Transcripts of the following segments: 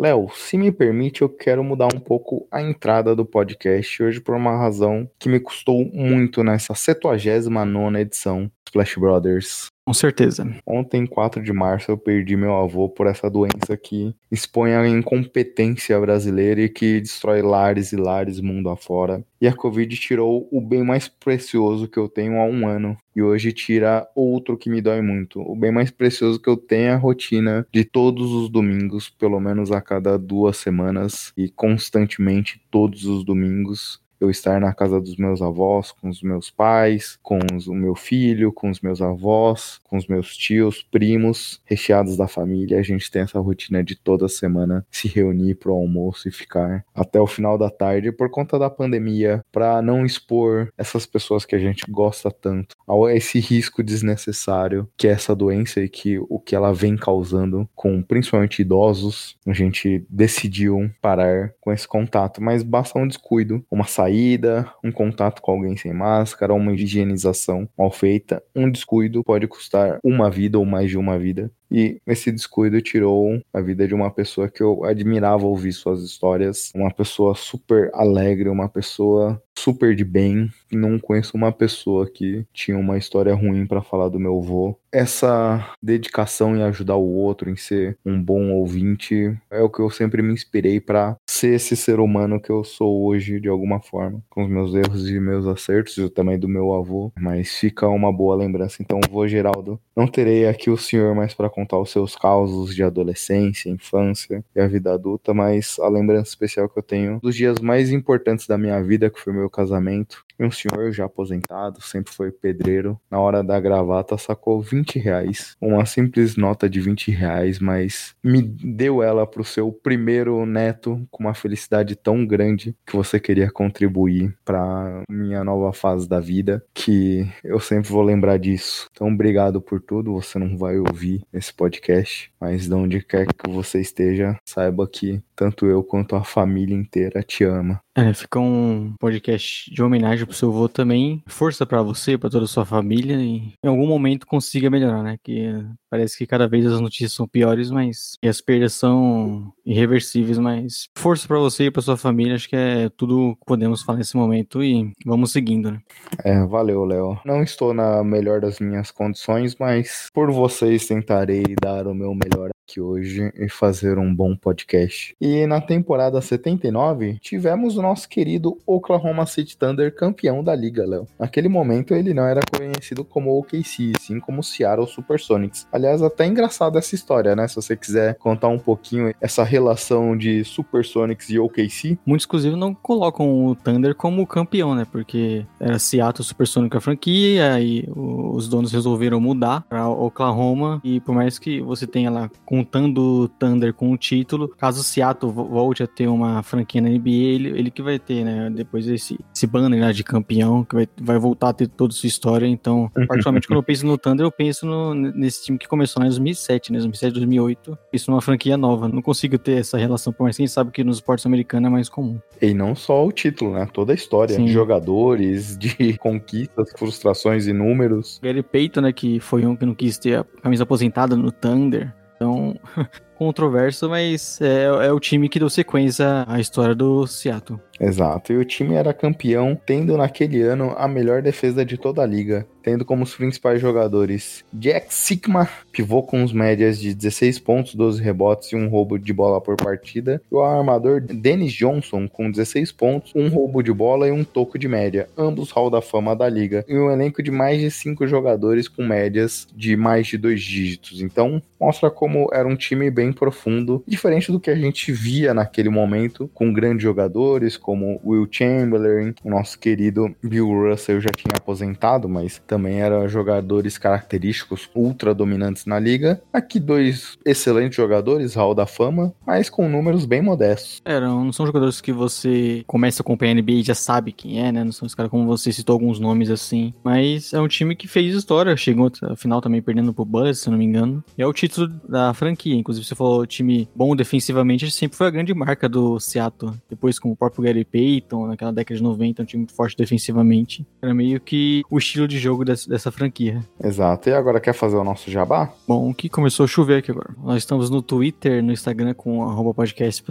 Léo, se me permite, eu quero mudar um pouco a entrada do podcast hoje por uma razão que me custou muito nessa 79 edição Splash Brothers. Com certeza. Ontem, 4 de março, eu perdi meu avô por essa doença que expõe a incompetência brasileira e que destrói lares e lares mundo afora. E a Covid tirou o bem mais precioso que eu tenho há um ano. E hoje tira outro que me dói muito. O bem mais precioso que eu tenho é a rotina de todos os domingos, pelo menos a cada duas semanas, e constantemente todos os domingos eu estar na casa dos meus avós, com os meus pais, com os, o meu filho, com os meus avós, com os meus tios, primos, recheados da família. A gente tem essa rotina de toda semana se reunir pro almoço e ficar até o final da tarde por conta da pandemia, para não expor essas pessoas que a gente gosta tanto a esse risco desnecessário que é essa doença e que o que ela vem causando com principalmente idosos. A gente decidiu parar com esse contato, mas basta um descuido, uma saída saída, um contato com alguém sem máscara, uma higienização mal feita, um descuido pode custar uma vida ou mais de uma vida. E esse descuido tirou a vida de uma pessoa que eu admirava ouvir suas histórias, uma pessoa super alegre, uma pessoa super de bem. Não conheço uma pessoa que tinha uma história ruim para falar do meu avô. Essa dedicação em ajudar o outro, em ser um bom ouvinte, é o que eu sempre me inspirei para ser esse ser humano que eu sou hoje de alguma forma, com os meus erros e meus acertos e também do meu avô. Mas fica uma boa lembrança. Então, vô Geraldo, não terei aqui o senhor mais para contar os seus causos de adolescência, infância e a vida adulta, mas a lembrança especial que eu tenho dos dias mais importantes da minha vida, que foi meu casamento, um senhor já aposentado, sempre foi pedreiro, na hora da gravata sacou 20 reais, uma simples nota de 20 reais, mas me deu ela pro seu primeiro neto com uma felicidade tão grande que você queria contribuir para minha nova fase da vida, que eu sempre vou lembrar disso. Então, obrigado por tudo. Você não vai ouvir esse podcast, mas de onde quer que você esteja, saiba que tanto eu quanto a família inteira te ama. É, fica um podcast de homenagem pro seu avô também. Força para você, para toda a sua família e em algum momento consiga melhorar, né? Que parece que cada vez as notícias são piores, mas e as perdas são irreversíveis, mas força para você e para sua família, acho que é tudo que podemos falar nesse momento e vamos seguindo, né? É, valeu, Léo. Não estou na melhor das minhas condições, mas por vocês tentarei dar o meu melhor aqui hoje e fazer um bom podcast. E na temporada 79, tivemos o nosso querido Oklahoma City Thunder campeão da liga, Léo. Naquele momento ele não era conhecido como OKC, sim como Seattle Supersonics. Aliás, até engraçado essa história, né? Se você quiser contar um pouquinho essa relação de Supersonics e OKC. Muitos, inclusive, não colocam o Thunder como campeão, né? Porque era Seattle Supersonics a franquia, e os donos resolveram mudar para Oklahoma. E por mais que você tenha lá contando o Thunder com o título, caso o Seattle volte a ter uma franquia na NBA, ele, ele que vai ter, né? Depois esse, esse banner né, de campeão, que vai, vai voltar a ter toda a sua história. Então, particularmente quando eu penso no Thunder, eu penso no, nesse time que começou lá em 2007, né? 2007, 2008. Penso numa franquia nova. Não consigo ter essa relação, por mais que a gente sabe que nos esportes americanos é mais comum. E não só o título, né? Toda a história Sim. de jogadores, de conquistas, frustrações e números. Gary Payton, né, que foi um que não quis ter a camisa aposentada no Thunder. Então, controverso, mas é, é, o time que deu sequência à história do Seattle. Exato, e o time era campeão, tendo naquele ano a melhor defesa de toda a liga, tendo como os principais jogadores Jack Sigma, pivô com os médias de 16 pontos, 12 rebotes e um roubo de bola por partida, e o armador Dennis Johnson com 16 pontos, um roubo de bola e um toco de média, ambos hall da fama da liga, e um elenco de mais de 5 jogadores com médias de mais de dois dígitos. Então, mostra como era um time bem bem profundo, diferente do que a gente via naquele momento, com grandes jogadores como Will Chamberlain, o nosso querido Bill Russell já tinha aposentado, mas também eram jogadores característicos ultra dominantes na liga. Aqui dois excelentes jogadores, Hall da Fama, mas com números bem modestos. É, não são jogadores que você começa a acompanhar a NBA e já sabe quem é, né? Não são os caras como você citou alguns nomes assim. Mas é um time que fez história, chegou ao final também perdendo pro Bullets, se não me engano. E é o título da franquia. Inclusive, você falou time bom defensivamente, sempre foi a grande marca do Seattle. Depois com o próprio Gary Payton, naquela década de 90, um time muito forte defensivamente. Era meio que o estilo de jogo dessa, dessa franquia. Exato. E agora quer fazer o nosso jabá? Bom, que começou a chover aqui agora. Nós estamos no Twitter, no Instagram com arroba podcast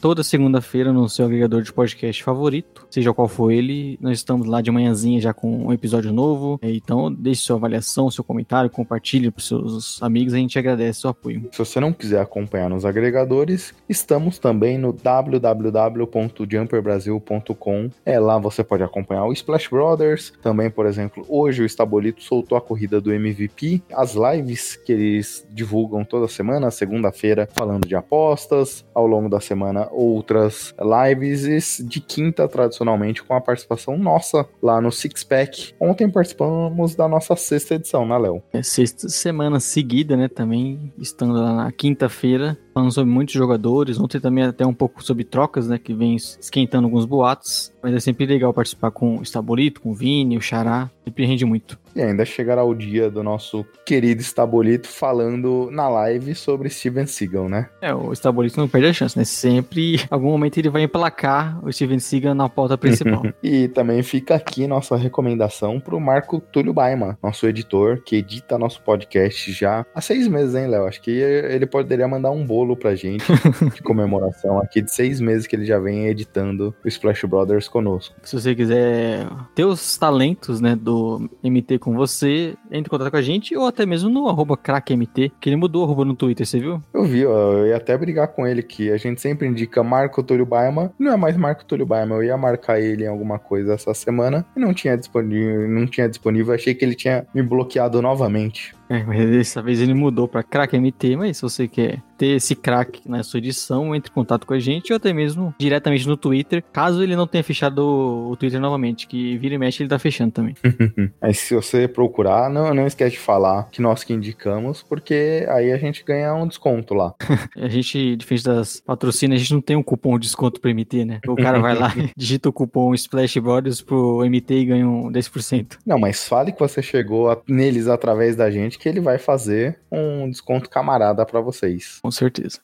toda segunda-feira no seu agregador de podcast favorito, seja qual for ele. Nós estamos lá de manhãzinha já com um episódio novo. Então, deixe sua avaliação, seu comentário, compartilhe para seus amigos. A gente agradece o apoio. Se você não quiser acompanhar nos agregadores, estamos também no www.jumperbrasil.com. É lá você pode acompanhar o Splash Brothers. Também, por exemplo, hoje o Estabolito soltou a corrida do MVP, as lives que eles divulgam toda semana, segunda-feira, falando de apostas. Ao longo da semana, outras lives de quinta, tradicionalmente, com a participação nossa lá no Six Pack. Ontem participamos da nossa sexta edição, né, Léo? É sexta semana seguida, né? Também estando lá na quinta-feira falando sobre muitos jogadores. Ontem também até um pouco sobre trocas, né? Que vem esquentando alguns boatos. Mas é sempre legal participar com o Estabolito, com o Vini, o Xará. Sempre rende muito. E ainda chegará o dia do nosso querido Estabolito falando na live sobre Steven Seagal, né? É, o Estabolito não perde a chance, né? Sempre, em algum momento, ele vai emplacar o Steven Seagal na pauta principal. e também fica aqui nossa recomendação pro Marco Túlio Baima, nosso editor, que edita nosso podcast já há seis meses, hein, Léo? Acho que ele poderia mandar um bolo pra gente de comemoração aqui de seis meses que ele já vem editando o Splash Brothers conosco. Se você quiser ter os talentos, né, do MT com você, entre em contato com a gente ou até mesmo no arroba crackmt, que ele mudou o arroba no Twitter, você viu? Eu vi, ó, eu ia até brigar com ele que a gente sempre indica Marco Túlio Baima, não é mais Marco Túlio Baima, eu ia marcar ele em alguma coisa essa semana e não tinha disponível, não tinha disponível, achei que ele tinha me bloqueado novamente. É, mas dessa vez ele mudou para Crack MT, mas se você quer ter esse crack na sua edição, entre em contato com a gente ou até mesmo diretamente no Twitter, caso ele não tenha fechado o Twitter novamente, que vira e mexe ele tá fechando também. Aí se você procurar, não, não esquece de falar que nós que indicamos, porque aí a gente ganha um desconto lá. a gente, diferente das patrocínios, a gente não tem um cupom de desconto pro MT, né? O cara vai lá, digita o cupom Splash Brothers pro MT e ganha um 10%. Não, mas fale que você chegou a, neles através da gente, que ele vai fazer um desconto camarada para vocês. Com certeza.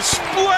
Splash!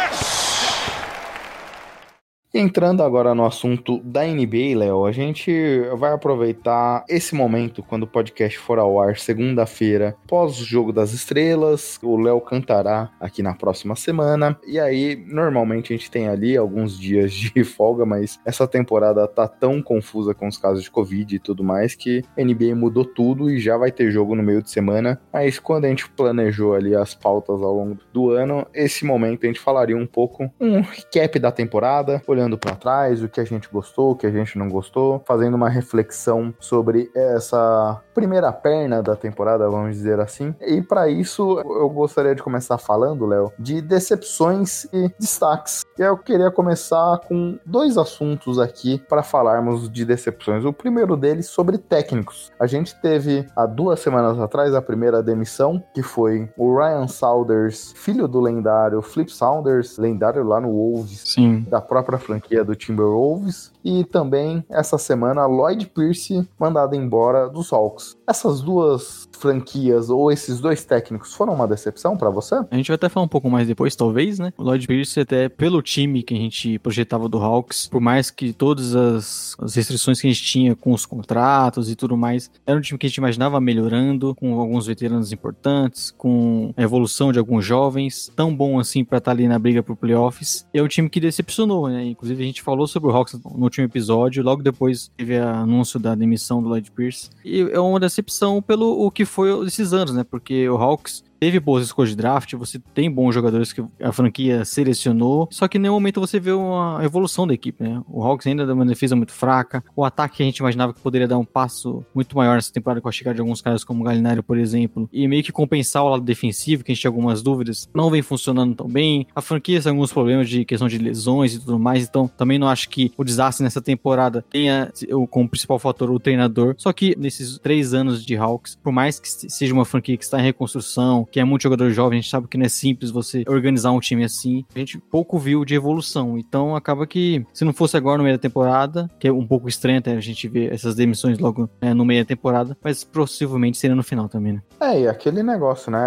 Entrando agora no assunto da NBA, Léo, a gente vai aproveitar esse momento quando o podcast for ao ar segunda-feira, pós o jogo das estrelas. O Léo cantará aqui na próxima semana. E aí, normalmente a gente tem ali alguns dias de folga, mas essa temporada tá tão confusa com os casos de Covid e tudo mais que a NBA mudou tudo e já vai ter jogo no meio de semana. Mas quando a gente planejou ali as pautas ao longo do ano, esse momento a gente falaria um pouco um recap da temporada, olhando olhando para trás, o que a gente gostou, o que a gente não gostou, fazendo uma reflexão sobre essa primeira perna da temporada, vamos dizer assim. E para isso, eu gostaria de começar falando, Léo, de decepções e destaques. E eu queria começar com dois assuntos aqui para falarmos de decepções. O primeiro deles sobre técnicos. A gente teve há duas semanas atrás a primeira demissão, que foi o Ryan Saunders, filho do lendário Flip Saunders, lendário lá no Wolves, Sim. da própria franquia franquia do Timberwolves. E também, essa semana, Lloyd Pierce mandado embora dos Hawks. Adiós. Essas duas franquias ou esses dois técnicos foram uma decepção para você? A gente vai até falar um pouco mais depois, talvez, né? O Lloyd Pierce, até pelo time que a gente projetava do Hawks, por mais que todas as, as restrições que a gente tinha com os contratos e tudo mais, era um time que a gente imaginava melhorando, com alguns veteranos importantes, com a evolução de alguns jovens, tão bom assim para estar tá ali na briga pro playoffs. É um time que decepcionou, né? Inclusive a gente falou sobre o Hawks no último episódio, logo depois teve o anúncio da demissão do Lloyd Pierce. E é uma decepção pelo o que foi esses anos, né? Porque o Hawks teve boas escolhas de draft, você tem bons jogadores que a franquia selecionou, só que em nenhum momento você vê uma evolução da equipe, né? O Hawks ainda dá uma defesa muito fraca, o ataque que a gente imaginava que poderia dar um passo muito maior nessa temporada com a chegada de alguns caras como o Galinário, por exemplo, e meio que compensar o lado defensivo, que a gente tinha algumas dúvidas, não vem funcionando tão bem. A franquia tem alguns problemas de questão de lesões e tudo mais, então também não acho que o desastre nessa temporada tenha como principal fator o treinador. Só que nesses três anos de Hawks, por mais que seja uma franquia que está em reconstrução, que é muito jogador jovem, a gente sabe que não é simples você organizar um time assim. A gente pouco viu de evolução. Então acaba que, se não fosse agora no meio da temporada, que é um pouco estranho até a gente ver essas demissões logo né, no meio da temporada, mas possivelmente seria no final também, né? É, e aquele negócio, né?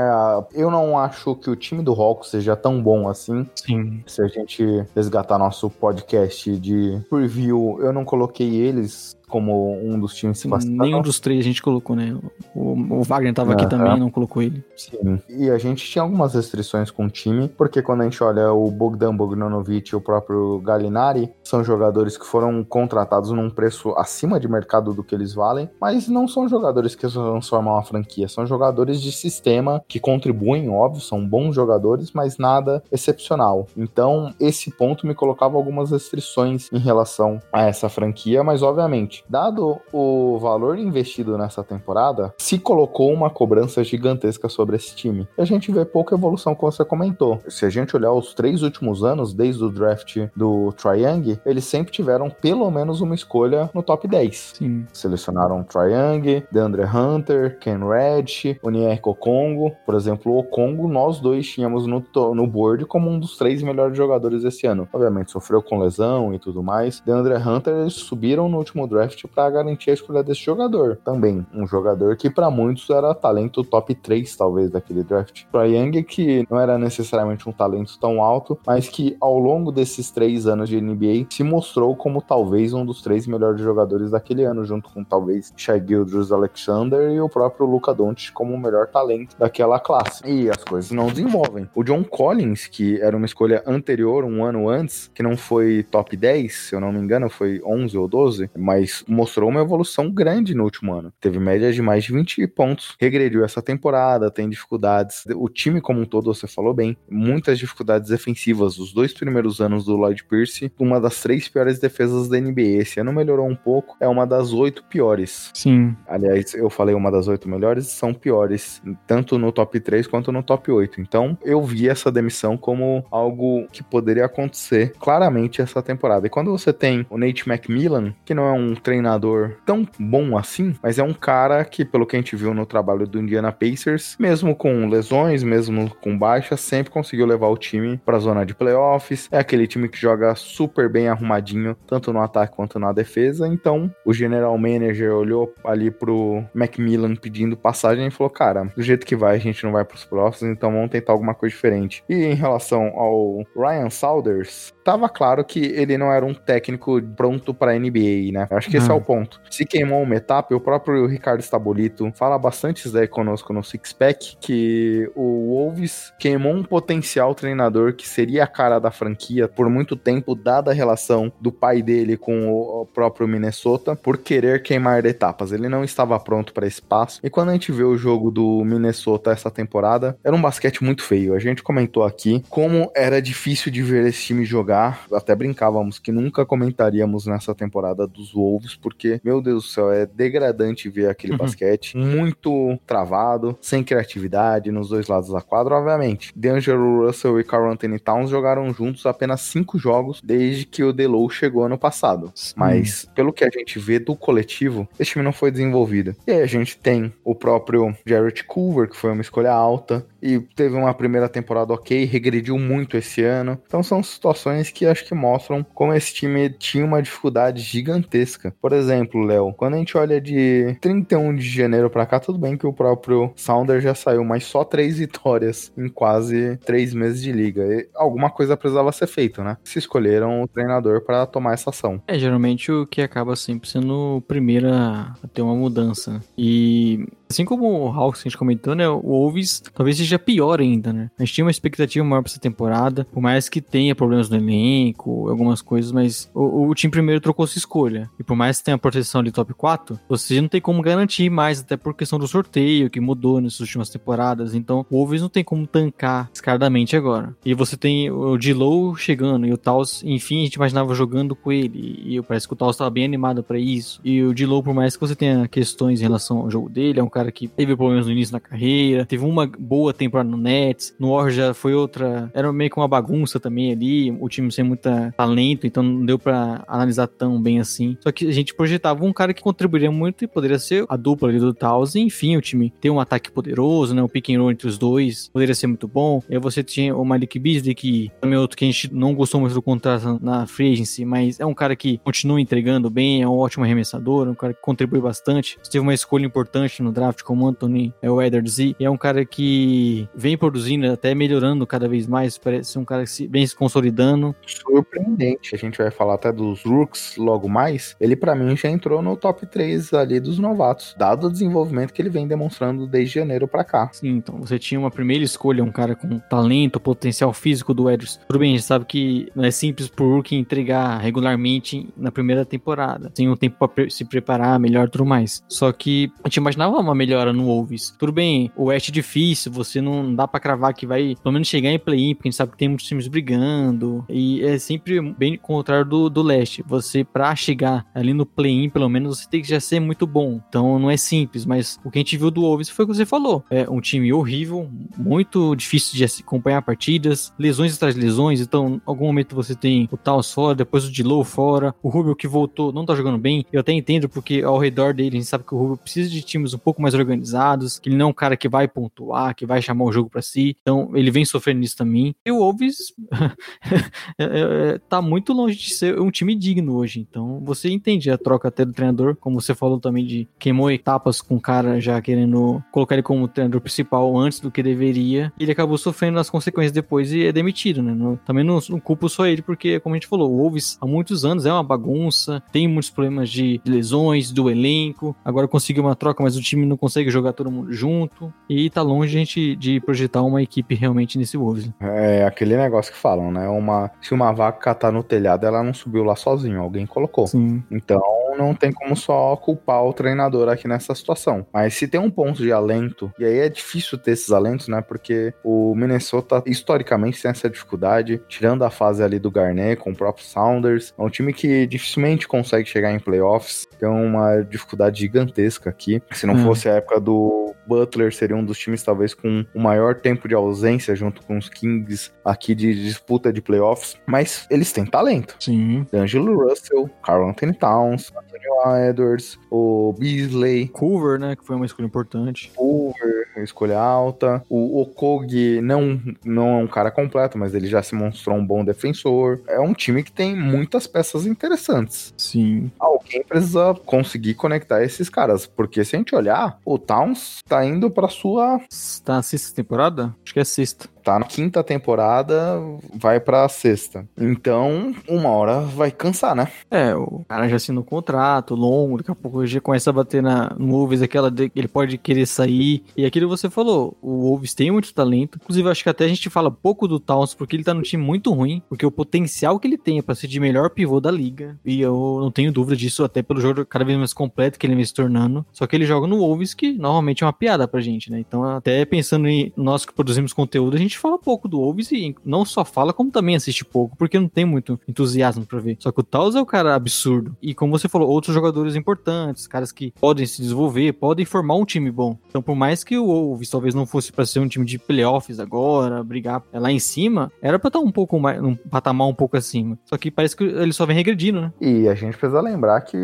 Eu não acho que o time do Hawks seja tão bom assim. Sim. Se a gente resgatar nosso podcast de preview, eu não coloquei eles como um dos times Sim, Nenhum dos três a gente colocou, né? O, o Wagner tava aqui também, não colocou ele. Sim. E a gente tinha algumas restrições com o time, porque quando a gente olha o Bogdan Bogdanovic e o próprio Gallinari, são jogadores que foram contratados num preço acima de mercado do que eles valem, mas não são jogadores que transformam a franquia, são jogadores de sistema que contribuem, óbvio, são bons jogadores, mas nada excepcional. Então, esse ponto me colocava algumas restrições em relação a essa franquia, mas obviamente dado o valor investido nessa temporada, se colocou uma cobrança gigantesca sobre esse time. E a gente vê pouca evolução, como você comentou. Se a gente olhar os três últimos anos, desde o draft do Triang, eles sempre tiveram pelo menos uma escolha no top 10. Sim. Selecionaram Triang, DeAndre Hunter, Ken Reddish, Onier Congo. Por exemplo, o Congo, nós dois tínhamos no, no board como um dos três melhores jogadores esse ano. Obviamente, sofreu com lesão e tudo mais. DeAndre Hunter, eles subiram no último draft draft para garantir a escolha desse jogador. Também um jogador que para muitos era talento top 3 talvez daquele draft. Para Young que não era necessariamente um talento tão alto, mas que ao longo desses três anos de NBA se mostrou como talvez um dos três melhores jogadores daquele ano, junto com talvez Shai Gilders Alexander e o próprio Luca Doncic como o melhor talento daquela classe. E as coisas não desenvolvem. O John Collins, que era uma escolha anterior, um ano antes, que não foi top 10, se eu não me engano, foi 11 ou 12, mas mostrou uma evolução grande no último ano. Teve média de mais de 20 pontos. Regrediu essa temporada, tem dificuldades. O time como um todo, você falou bem, muitas dificuldades defensivas. Os dois primeiros anos do Lloyd Pierce, uma das três piores defesas da NBA. Esse ano melhorou um pouco, é uma das oito piores. Sim. Aliás, eu falei uma das oito melhores, são piores, tanto no top 3 quanto no top 8. Então, eu vi essa demissão como algo que poderia acontecer claramente essa temporada. E quando você tem o Nate McMillan, que não é um treinador tão bom assim, mas é um cara que, pelo que a gente viu no trabalho do Indiana Pacers, mesmo com lesões, mesmo com baixas, sempre conseguiu levar o time para a zona de playoffs. É aquele time que joga super bem arrumadinho, tanto no ataque quanto na defesa. Então, o general manager olhou ali pro Macmillan pedindo passagem e falou: Cara, do jeito que vai, a gente não vai pros próximos, então vamos tentar alguma coisa diferente. E em relação ao Ryan Saunders, tava claro que ele não era um técnico pronto para NBA, né? Acho que esse é o ponto. Se queimou uma etapa, o próprio Ricardo Stabolito fala bastante isso daí conosco no Six Pack, que o Wolves queimou um potencial treinador que seria a cara da franquia por muito tempo, dada a relação do pai dele com o próprio Minnesota, por querer queimar etapas. Ele não estava pronto para esse passo. E quando a gente vê o jogo do Minnesota essa temporada, era um basquete muito feio. A gente comentou aqui como era difícil de ver esse time jogar. Até brincávamos que nunca comentaríamos nessa temporada dos Wolves porque, meu Deus do céu, é degradante ver aquele uhum. basquete muito travado, sem criatividade nos dois lados da quadra, obviamente. D'Angelo Russell e Carl Anthony Towns jogaram juntos apenas cinco jogos desde que o Delo chegou ano passado. Sim. Mas, pelo que a gente vê do coletivo, esse time não foi desenvolvido. E aí a gente tem o próprio Jarrett Culver, que foi uma escolha alta, e teve uma primeira temporada ok, regrediu muito esse ano. Então são situações que acho que mostram como esse time tinha uma dificuldade gigantesca. Por exemplo, Léo, quando a gente olha de 31 de janeiro para cá, tudo bem que o próprio Sounder já saiu, mas só três vitórias em quase três meses de liga. E alguma coisa precisava ser feita, né? Se escolheram o treinador para tomar essa ação. É, geralmente o que acaba sempre sendo o primeiro a ter uma mudança. E Assim como o Hawks que a gente comentou, né? O Wolves talvez seja pior ainda, né? A gente tinha uma expectativa maior pra essa temporada, por mais que tenha problemas no elenco, algumas coisas, mas o, o time primeiro trocou sua escolha. E por mais que tenha a proteção de top 4, você não tem como garantir mais, até por questão do sorteio que mudou nessas últimas temporadas. Então, o Wolves não tem como tancar descaradamente agora. E você tem o D-Low chegando e o Taos, enfim, a gente imaginava jogando com ele. E parece que o Taos estava bem animado para isso. E o D-Low, por mais que você tenha questões em relação ao jogo dele, é um cara que teve problemas no início da carreira, teve uma boa temporada no Nets, no Warriors já foi outra, era meio que uma bagunça também ali, o time sem muita talento, então não deu para analisar tão bem assim. Só que a gente projetava um cara que contribuiria muito e poderia ser a dupla ali do Taos, enfim, o time tem um ataque poderoso, né, o pick and roll entre os dois poderia ser muito bom. E aí você tinha o Malik Beasley, que também é outro que a gente não gostou muito do contrato na free agency, mas é um cara que continua entregando bem, é um ótimo arremessador, um cara que contribui bastante. Você teve uma escolha importante no draft como Anthony é o Edwards e é um cara que vem produzindo, até melhorando cada vez mais, parece um cara que vem se consolidando. Surpreendente. A gente vai falar até dos Rooks logo mais. Ele para mim já entrou no top 3 ali dos novatos, dado o desenvolvimento que ele vem demonstrando desde janeiro para cá. Sim, então você tinha uma primeira escolha, um cara com talento, potencial físico do Edwards. Tudo bem, a gente sabe que não é simples pro Rook entregar regularmente na primeira temporada. Tem um tempo para se preparar melhor tudo mais. Só que a gente imaginava uma melhora no Wolves. Tudo bem, o West é difícil, você não dá para cravar que vai pelo menos chegar em play-in, porque a gente sabe que tem muitos times brigando. E é sempre bem contrário do, do leste. Você, pra chegar ali no play-in, pelo menos, você tem que já ser muito bom. Então não é simples, mas o que a gente viu do Wolves foi o que você falou. É um time horrível, muito difícil de acompanhar partidas, lesões atrás de lesões. Então, em algum momento você tem o Taos fora, depois o Dilow fora, o Rubio que voltou, não tá jogando bem. Eu até entendo, porque ao redor dele a gente sabe que o Rubio precisa de times um pouco mais organizados, que ele não é um cara que vai pontuar, que vai chamar o jogo para si. Então, ele vem sofrendo nisso também. E o Wolves é, é, tá muito longe de ser um time digno hoje. Então, você entende a troca até do treinador, como você falou também de queimou etapas com o cara já querendo colocar ele como treinador principal antes do que deveria. Ele acabou sofrendo as consequências depois e é demitido, né? No, também não, não culpo só ele, porque, como a gente falou, o Wolves há muitos anos é uma bagunça, tem muitos problemas de lesões do elenco. Agora conseguiu uma troca, mas o time não consegue jogar todo mundo junto. E tá longe a gente de projetar uma equipe realmente nesse Wolves. É aquele negócio que falam, né? Uma, se uma vaca tá no telhado, ela não subiu lá sozinho, alguém colocou. Sim. Então não tem como só culpar o treinador aqui nessa situação. Mas se tem um ponto de alento, e aí é difícil ter esses alentos, né? Porque o Minnesota historicamente tem essa dificuldade, tirando a fase ali do Garnett com o próprio Sounders. É um time que dificilmente consegue chegar em playoffs. Tem uma dificuldade gigantesca aqui. Se não Hum. fosse a época do Butler, seria um dos times talvez com o maior tempo de ausência junto com os Kings aqui de disputa de playoffs. Mas eles têm talento. Sim. D'Angelo Russell, Carl Anthony Towns, Anthony Edwards, o Beasley, Cover, né? Que foi uma escolha importante. Hoover, escolha alta. O Okogi não, não é um cara completo, mas ele já se mostrou um bom defensor. É um time que tem muitas peças interessantes. Sim. Alguém precisa conseguir conectar esses caras, porque se a gente olhar, o Towns tá indo pra sua Tá na sexta temporada? Acho que é sexta. Tá na quinta temporada, vai pra sexta. Então, uma hora vai cansar, né? É, o cara já assinou um contrato longo, daqui a pouco já começa a bater na, no Wolves, aquela de, ele pode querer sair. E aquilo que você falou, o Wolves tem muito talento. Inclusive, acho que até a gente fala pouco do Towns, porque ele tá num time muito ruim, porque o potencial que ele tem é pra ser de melhor pivô da liga. E eu não tenho dúvida disso, até pelo jogo cada vez mais completo que ele vem se tornando. Só que ele joga no Wolves, que normalmente é uma piada pra gente, né? Então, até pensando em nós que produzimos conteúdo, a gente fala pouco do Wolves e não só fala, como também assiste pouco, porque não tem muito entusiasmo pra ver. Só que o Taos é o cara absurdo. E como você falou, outros jogadores importantes, caras que podem se desenvolver, podem formar um time bom. Então, por mais que o Wolves talvez não fosse pra ser um time de playoffs agora, brigar lá em cima, era pra estar um pouco mais, um patamar um pouco acima. Só que parece que ele só vem regredindo, né? E a gente precisa lembrar que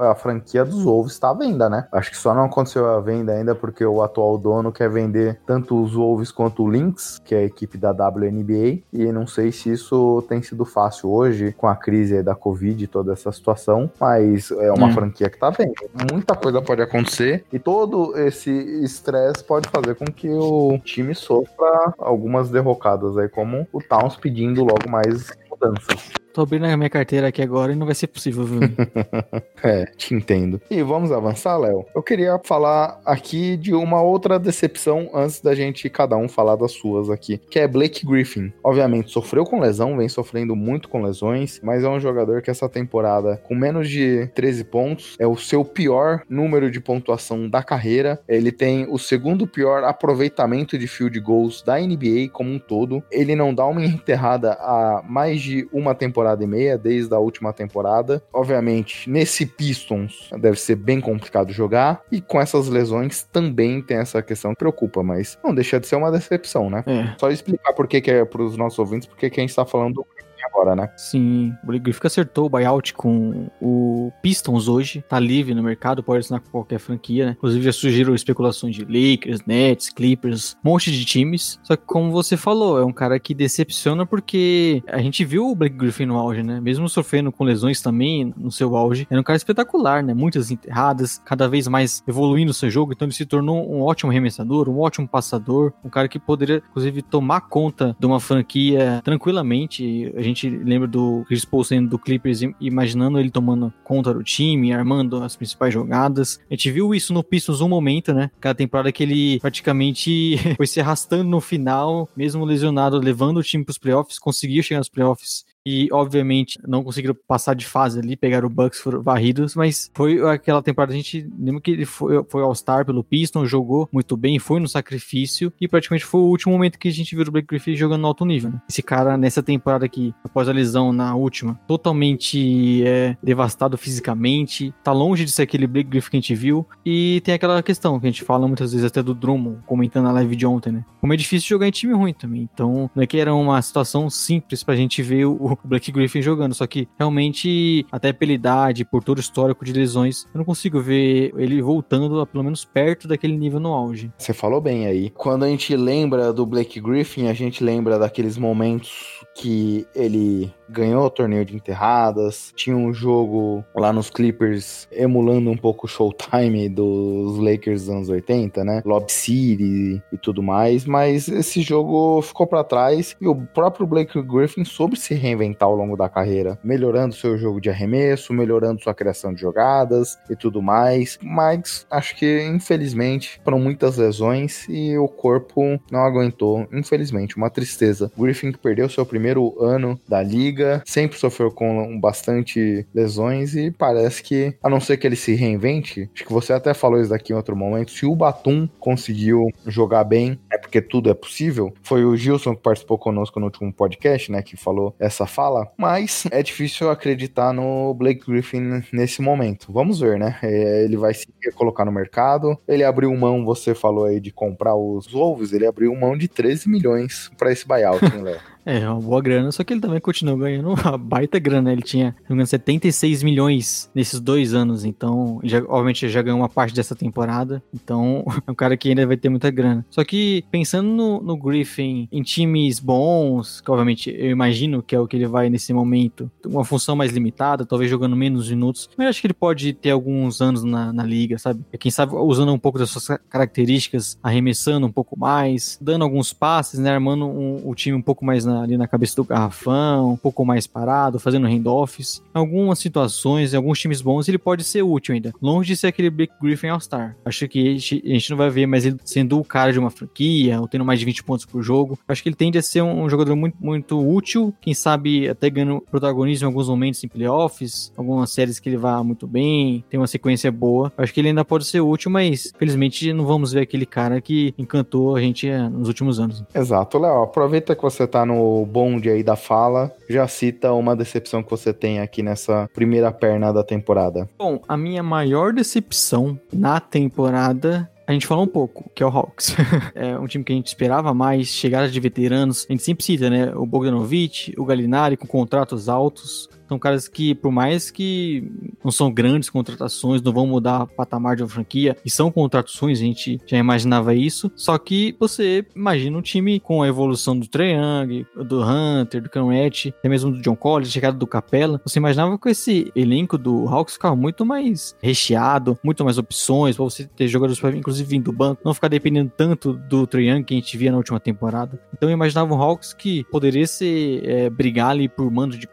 a franquia dos Wolves está à venda, né? Acho que só não aconteceu a venda ainda porque o atual dono quer vender tanto os Wolves quanto o Lynx, que é a equipe da WNBA, e não sei se isso tem sido fácil hoje com a crise da Covid e toda essa situação, mas é uma Hum. franquia que tá vendo. Muita coisa pode acontecer e todo esse estresse pode fazer com que o time sofra algumas derrocadas aí, como o Towns pedindo logo mais mudanças. Tô abrindo a minha carteira aqui agora e não vai ser possível, viu? é, te entendo. E vamos avançar, Léo? Eu queria falar aqui de uma outra decepção antes da gente cada um falar das suas aqui, que é Blake Griffin. Obviamente, sofreu com lesão, vem sofrendo muito com lesões, mas é um jogador que essa temporada, com menos de 13 pontos, é o seu pior número de pontuação da carreira. Ele tem o segundo pior aproveitamento de field goals da NBA como um todo. Ele não dá uma enterrada há mais de uma temporada e meia, desde a última temporada. Obviamente, nesse Pistons deve ser bem complicado jogar, e com essas lesões também tem essa questão que preocupa, mas não deixa de ser uma decepção, né? É. Só explicar por que, que é para os nossos ouvintes, porque que a gente tá falando agora, né? Sim, o Griffin acertou o buyout com o Pistons hoje, tá livre no mercado, pode assinar com qualquer franquia, né? Inclusive já surgiram especulações de Lakers, Nets, Clippers, um monte de times. Só que como você falou, é um cara que decepciona porque a gente viu o Blake Griffin no auge, né? Mesmo sofrendo com lesões também no seu auge, era um cara espetacular, né? Muitas enterradas, cada vez mais evoluindo o seu jogo, então ele se tornou um ótimo arremessador, um ótimo passador, um cara que poderia, inclusive, tomar conta de uma franquia tranquilamente. A gente lembra do Chris Paul sendo do Clippers, imaginando ele tomando conta do time, armando as principais jogadas. A gente viu isso no Pistons um momento, né? Cada temporada que ele praticamente foi se arrastando no final, mesmo lesionado, levando o time para os playoffs, conseguiu chegar nos playoffs e obviamente não conseguiram passar de fase ali, pegaram o Bucks, foram varridos, mas foi aquela temporada, a gente lembra que ele foi, foi All-Star pelo Piston, jogou muito bem, foi no sacrifício, e praticamente foi o último momento que a gente viu o Blake Griffin jogando no alto nível, né? Esse cara, nessa temporada aqui, após a lesão na última, totalmente é, devastado fisicamente, tá longe de ser aquele Blake Griffin que a gente viu, e tem aquela questão que a gente fala muitas vezes até do Drummond, comentando na live de ontem, né? Como é difícil jogar em time ruim também, então não é que era uma situação simples pra gente ver o, o Blake Griffin jogando. Só que realmente, até pela idade, por todo o histórico de lesões, eu não consigo ver ele voltando a pelo menos perto daquele nível no auge. Você falou bem aí. Quando a gente lembra do Blake Griffin, a gente lembra daqueles momentos que ele ganhou o torneio de enterradas, tinha um jogo lá nos Clippers emulando um pouco o showtime dos Lakers dos anos 80, né? Lob City e tudo mais, mas esse jogo ficou para trás e o próprio Blake Griffin soube se reinventar ao longo da carreira, melhorando seu jogo de arremesso, melhorando sua criação de jogadas e tudo mais, mas acho que infelizmente foram muitas lesões e o corpo não aguentou, infelizmente, uma tristeza. Griffin perdeu seu primeiro ano da liga liga, sempre sofreu com bastante lesões e parece que, a não ser que ele se reinvente, acho que você até falou isso daqui em outro momento, se o Batum conseguiu jogar bem, é porque tudo é possível. Foi o Gilson que participou conosco no último podcast, né, que falou essa fala, mas é difícil acreditar no Blake Griffin nesse momento. Vamos ver, né? É, ele vai se colocar no mercado. Ele abriu mão, você falou aí de comprar os Wolves, ele abriu mão de 13 milhões para esse buyout, hein, Léo? É, uma boa grana, só que ele também continuou ganhando uma baita grana. Ele tinha ganhando 76 milhões nesses dois anos, então, já, obviamente, já ganhou uma parte dessa temporada. Então, é um cara que ainda vai ter muita grana. Só que, pensando no, no Griffin em times bons, que obviamente eu imagino que é o que ele vai nesse momento, uma função mais limitada, talvez jogando menos minutos, mas eu acho que ele pode ter alguns anos na, na liga, sabe? É, quem sabe usando um pouco das suas características, arremessando um pouco mais, dando alguns passes, né? Armando um, o time um pouco mais na ali na cabeça do garrafão, um pouco mais parado, fazendo handoffs. Em algumas situações, em alguns times bons, ele pode ser útil ainda. Longe de ser aquele Blake Griffin All-Star. Acho que a gente não vai ver mais ele sendo o cara de uma franquia, ou tendo mais de 20 pontos por jogo. Acho que ele tende a ser um jogador muito, muito útil, quem sabe até ganhando protagonismo em alguns momentos em playoffs, algumas séries que ele vá muito bem, tem uma sequência boa. Acho que ele ainda pode ser útil, mas felizmente não vamos ver aquele cara que encantou a gente é, nos últimos anos. Exato, Léo. Aproveita que você tá no bonde aí da fala, já cita uma decepção que você tem aqui nessa primeira perna da temporada. Bom, a minha maior decepção na temporada a gente falou um pouco, que é o Hawks. é um time que a gente esperava mais, chegada de veteranos. A gente sempre cita, né? O Bogdanovic, o Galinari com contratos altos. São caras que, por mais que não são grandes contratações, não vão mudar o patamar de uma franquia, e são contratos ruins, a gente já imaginava isso. Só que você imagina um time com a evolução do Trae Young, do Hunter, do Canrett, até mesmo do John Collins, chegada do Capella. Você imaginava que esse elenco do Hawks ficava muito mais recheado, muito mais opções, para você ter jogadores, pra, inclusive vindo do banco, não ficar dependendo tanto do Trae Young que a gente via na última temporada. Então eu imaginava um Hawks que poderia ser, é, brigar ali por mando de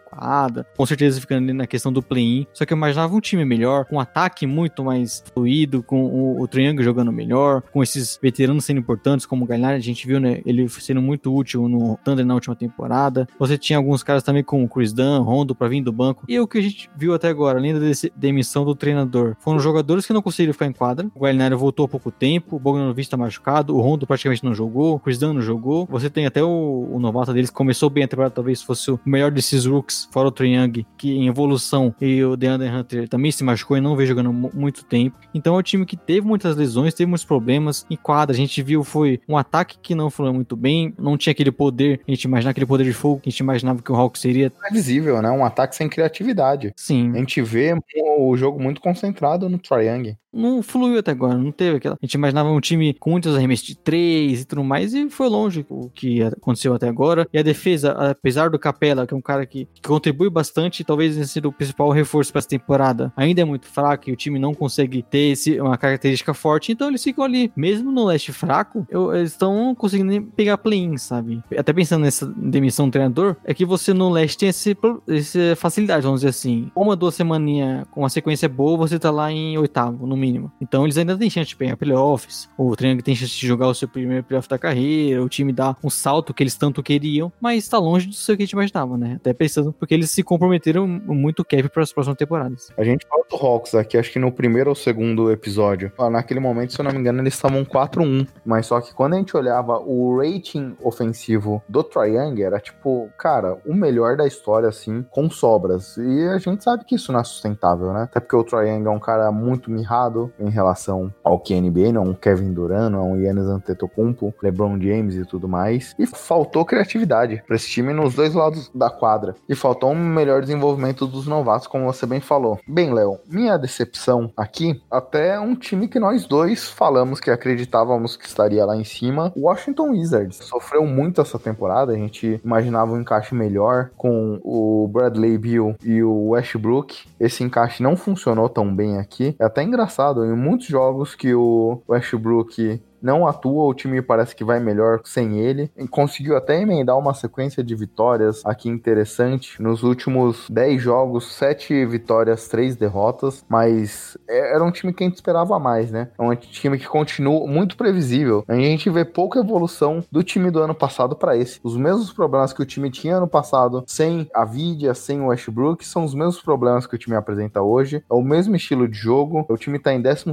com certeza ficando ali na questão do play-in. Só que eu imaginava um time melhor, com um ataque muito mais fluido, com o, o jogando melhor, com esses veteranos sendo importantes, como o Galhardo, a gente viu, né, ele sendo muito útil no Thunder na última temporada. Você tinha alguns caras também como o Chris Dunn, Rondo para vir do banco. E o que a gente viu até agora, além da demissão do treinador, foram jogadores que não conseguiram ficar em quadra. O Galhardo voltou há pouco tempo, o Bogdanovich tá machucado, o Rondo praticamente não jogou, o Chris Dunn não jogou. Você tem até o, o novato deles começou bem a temporada, talvez fosse o melhor desses rooks, fora o Triang, que em evolução, e o DeAndre Hunter também se machucou e não veio jogando muito tempo. Então é um time que teve muitas lesões, teve muitos problemas em quadra. A gente viu foi um ataque que não foi muito bem, não tinha aquele poder, a gente imaginava aquele poder de fogo que a gente imaginava que o Hawks seria. Previsível, né? Um ataque sem criatividade. Sim. A gente vê o jogo muito concentrado no Triang não fluiu até agora, não teve aquela. A gente imaginava um time com muitos arremessos de três e tudo mais, e foi longe o que aconteceu até agora. E a defesa, apesar do Capela, que é um cara que, que contribui bastante, talvez tenha sido o principal reforço para essa temporada, ainda é muito fraco e o time não consegue ter esse, uma característica forte, então eles ficam ali. Mesmo no leste fraco, eu, eles estão conseguindo pegar play-in, sabe? Até pensando nessa demissão do treinador, é que você no leste tem esse, essa facilidade, vamos dizer assim. Uma, duas semaninhas com uma sequência boa, você tá lá em oitavo, no mínimo. Então eles ainda têm chance de pegar playoffs. O Triangle tem chance de jogar o seu primeiro playoff da carreira. O time dá um salto que eles tanto queriam, mas está longe do seu que a gente imaginava, né? Até pensando porque eles se comprometeram muito cap para as próximas temporadas. A gente fala do Hawks aqui, acho que no primeiro ou segundo episódio. Naquele momento, se eu não me engano, eles estavam 4-1. Mas só que quando a gente olhava o rating ofensivo do Triangle, era tipo, cara, o melhor da história, assim, com sobras. E a gente sabe que isso não é sustentável, né? Até porque o Triangle é um cara muito mirrado em relação ao NBA, não um Kevin Durant, não um Yannis Antetokounmpo, LeBron James e tudo mais. E faltou criatividade para esse time nos dois lados da quadra. E faltou um melhor desenvolvimento dos novatos, como você bem falou. Bem, Léo, minha decepção aqui, até um time que nós dois falamos que acreditávamos que estaria lá em cima, o Washington Wizards. Sofreu muito essa temporada, a gente imaginava um encaixe melhor com o Bradley Beal e o Westbrook. Esse encaixe não funcionou tão bem aqui. É até engraçado engraçado, em muitos jogos que o Westbrook não atua, o time parece que vai melhor sem ele. E conseguiu até emendar uma sequência de vitórias aqui interessante. Nos últimos 10 jogos, 7 vitórias, 3 derrotas, mas é, era um time que a gente esperava mais, né? É um time que continua muito previsível. A gente vê pouca evolução do time do ano passado para esse. Os mesmos problemas que o time tinha ano passado, sem a Vidia, sem o Westbrook, são os mesmos problemas que o time apresenta hoje. É o mesmo estilo de jogo. O time tá em 12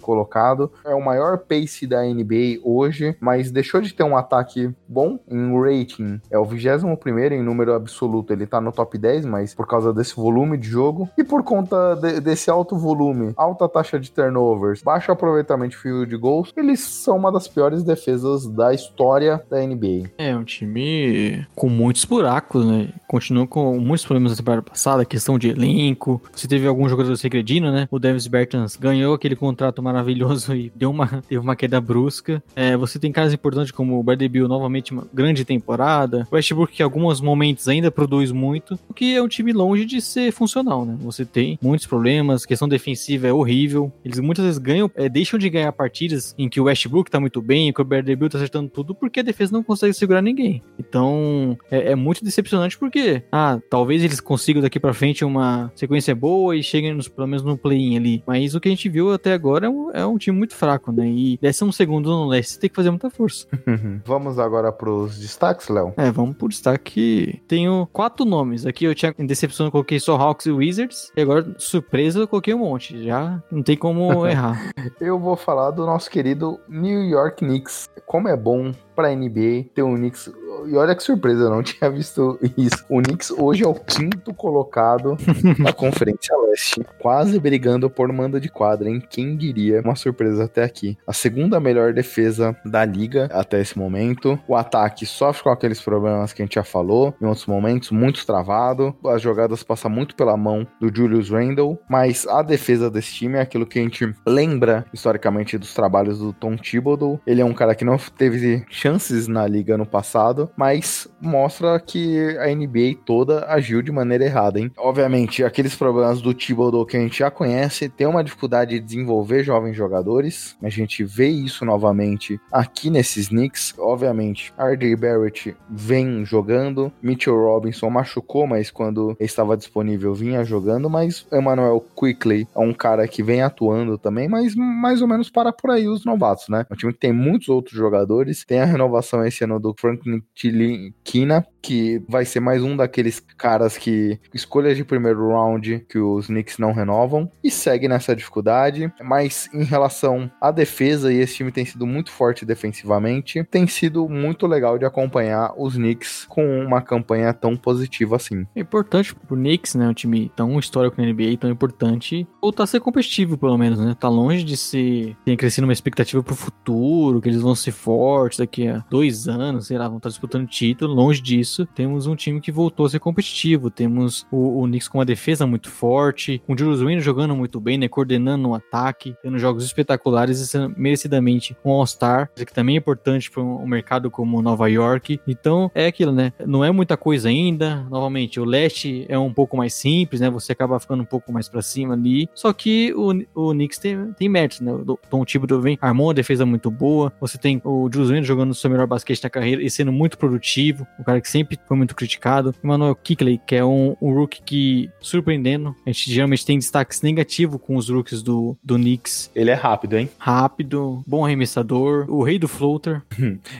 colocado. É o maior pace da NBA hoje, mas deixou de ter um ataque bom em rating. É o 21 em número absoluto, ele tá no top 10, mas por causa desse volume de jogo e por conta de, desse alto volume, alta taxa de turnovers, baixo aproveitamento de field de gols, eles são uma das piores defesas da história da NBA. É, um time com muitos buracos, né? Continua com muitos problemas na temporada passada, questão de elenco. Você teve alguns jogadores regredindo, né? O Davis Bertans ganhou aquele contrato maravilhoso e deu uma, teve uma queda brusca brusca. É, você tem caras importantes como o Bradley Bill, novamente uma grande temporada. O Westbrook, que em alguns momentos ainda produz muito, o que é um time longe de ser funcional, né? Você tem muitos problemas, questão defensiva é horrível. Eles muitas vezes ganham, é, deixam de ganhar partidas em que o Westbrook tá muito bem, que o Bradley Bill tá acertando tudo, porque a defesa não consegue segurar ninguém. Então, é, é muito decepcionante porque, ah, talvez eles consigam daqui para frente uma sequência boa e cheguem nos, pelo menos no play-in ali. Mas o que a gente viu até agora é um, é um time muito fraco, né? E décimo segundo segundo no leste, você tem que fazer muita força. vamos agora pros destaques, Léo? É, vamos pro destaque. Tenho quatro nomes. Aqui eu tinha em decepção, eu coloquei só Hawks e Wizards. E agora, surpresa, eu coloquei um monte. Já não tem como errar. eu vou falar do nosso querido New York Knicks. Como é bom pra NBA ter um Knicks e olha que surpresa, eu não tinha visto isso. O Knicks hoje é o quinto colocado na Conferência Leste, quase brigando por mando de quadra, hein? Quem diria? Uma surpresa até aqui. A segunda melhor defesa da liga até esse momento. O ataque sofre com aqueles problemas que a gente já falou, em outros momentos, muito travado. As jogadas passam muito pela mão do Julius Randle, mas a defesa desse time é aquilo que a gente lembra historicamente dos trabalhos do Tom Thibodeau. Ele é um cara que não teve chances na liga no passado mas mostra que a NBA toda agiu de maneira errada, hein? Obviamente, aqueles problemas do Thibodeau que a gente já conhece, tem uma dificuldade de desenvolver jovens jogadores, a gente vê isso novamente aqui nesses Knicks, obviamente, RJ Barrett vem jogando, Mitchell Robinson machucou, mas quando estava disponível vinha jogando, mas Emmanuel Quickly é um cara que vem atuando também, mas mais ou menos para por aí os novatos, né? Um time que tem muitos outros jogadores, tem a renovação esse ano do Franklin Kina, que vai ser mais um daqueles caras que escolhas de primeiro round que os Knicks não renovam e segue nessa dificuldade, mas em relação à defesa e esse time tem sido muito forte defensivamente, tem sido muito legal de acompanhar os Knicks com uma campanha tão positiva assim. É importante pro Knicks, né, um time tão histórico na NBA, tão importante, voltar a ser competitivo pelo menos, né? Tá longe de ser tem crescido uma expectativa pro futuro, que eles vão ser fortes daqui a dois anos, sei lá, vão estar disputando título, longe disso isso, temos um time que voltou a ser competitivo. Temos o, o Knicks com uma defesa muito forte, com o Julius Randle jogando muito bem, né, coordenando um ataque, tendo jogos espetaculares e sendo merecidamente um All-Star, que também é importante para um mercado como Nova York. Então, é aquilo, né? Não é muita coisa ainda. Novamente, o leste é um pouco mais simples, né? Você acaba ficando um pouco mais para cima ali. Só que o, o Knicks tem, tem méritos, né? O Tom Thibodeau vem, armou uma defesa muito boa. Você tem o Julius Randle jogando o seu melhor basquete na carreira e sendo muito produtivo. O cara que sempre sempre foi muito criticado. Emmanuel Kickley, que é um, um rookie que, surpreendendo, a gente geralmente tem destaques negativos com os rookies do, do Knicks. Ele é rápido, hein? Rápido, bom arremessador, o rei do floater.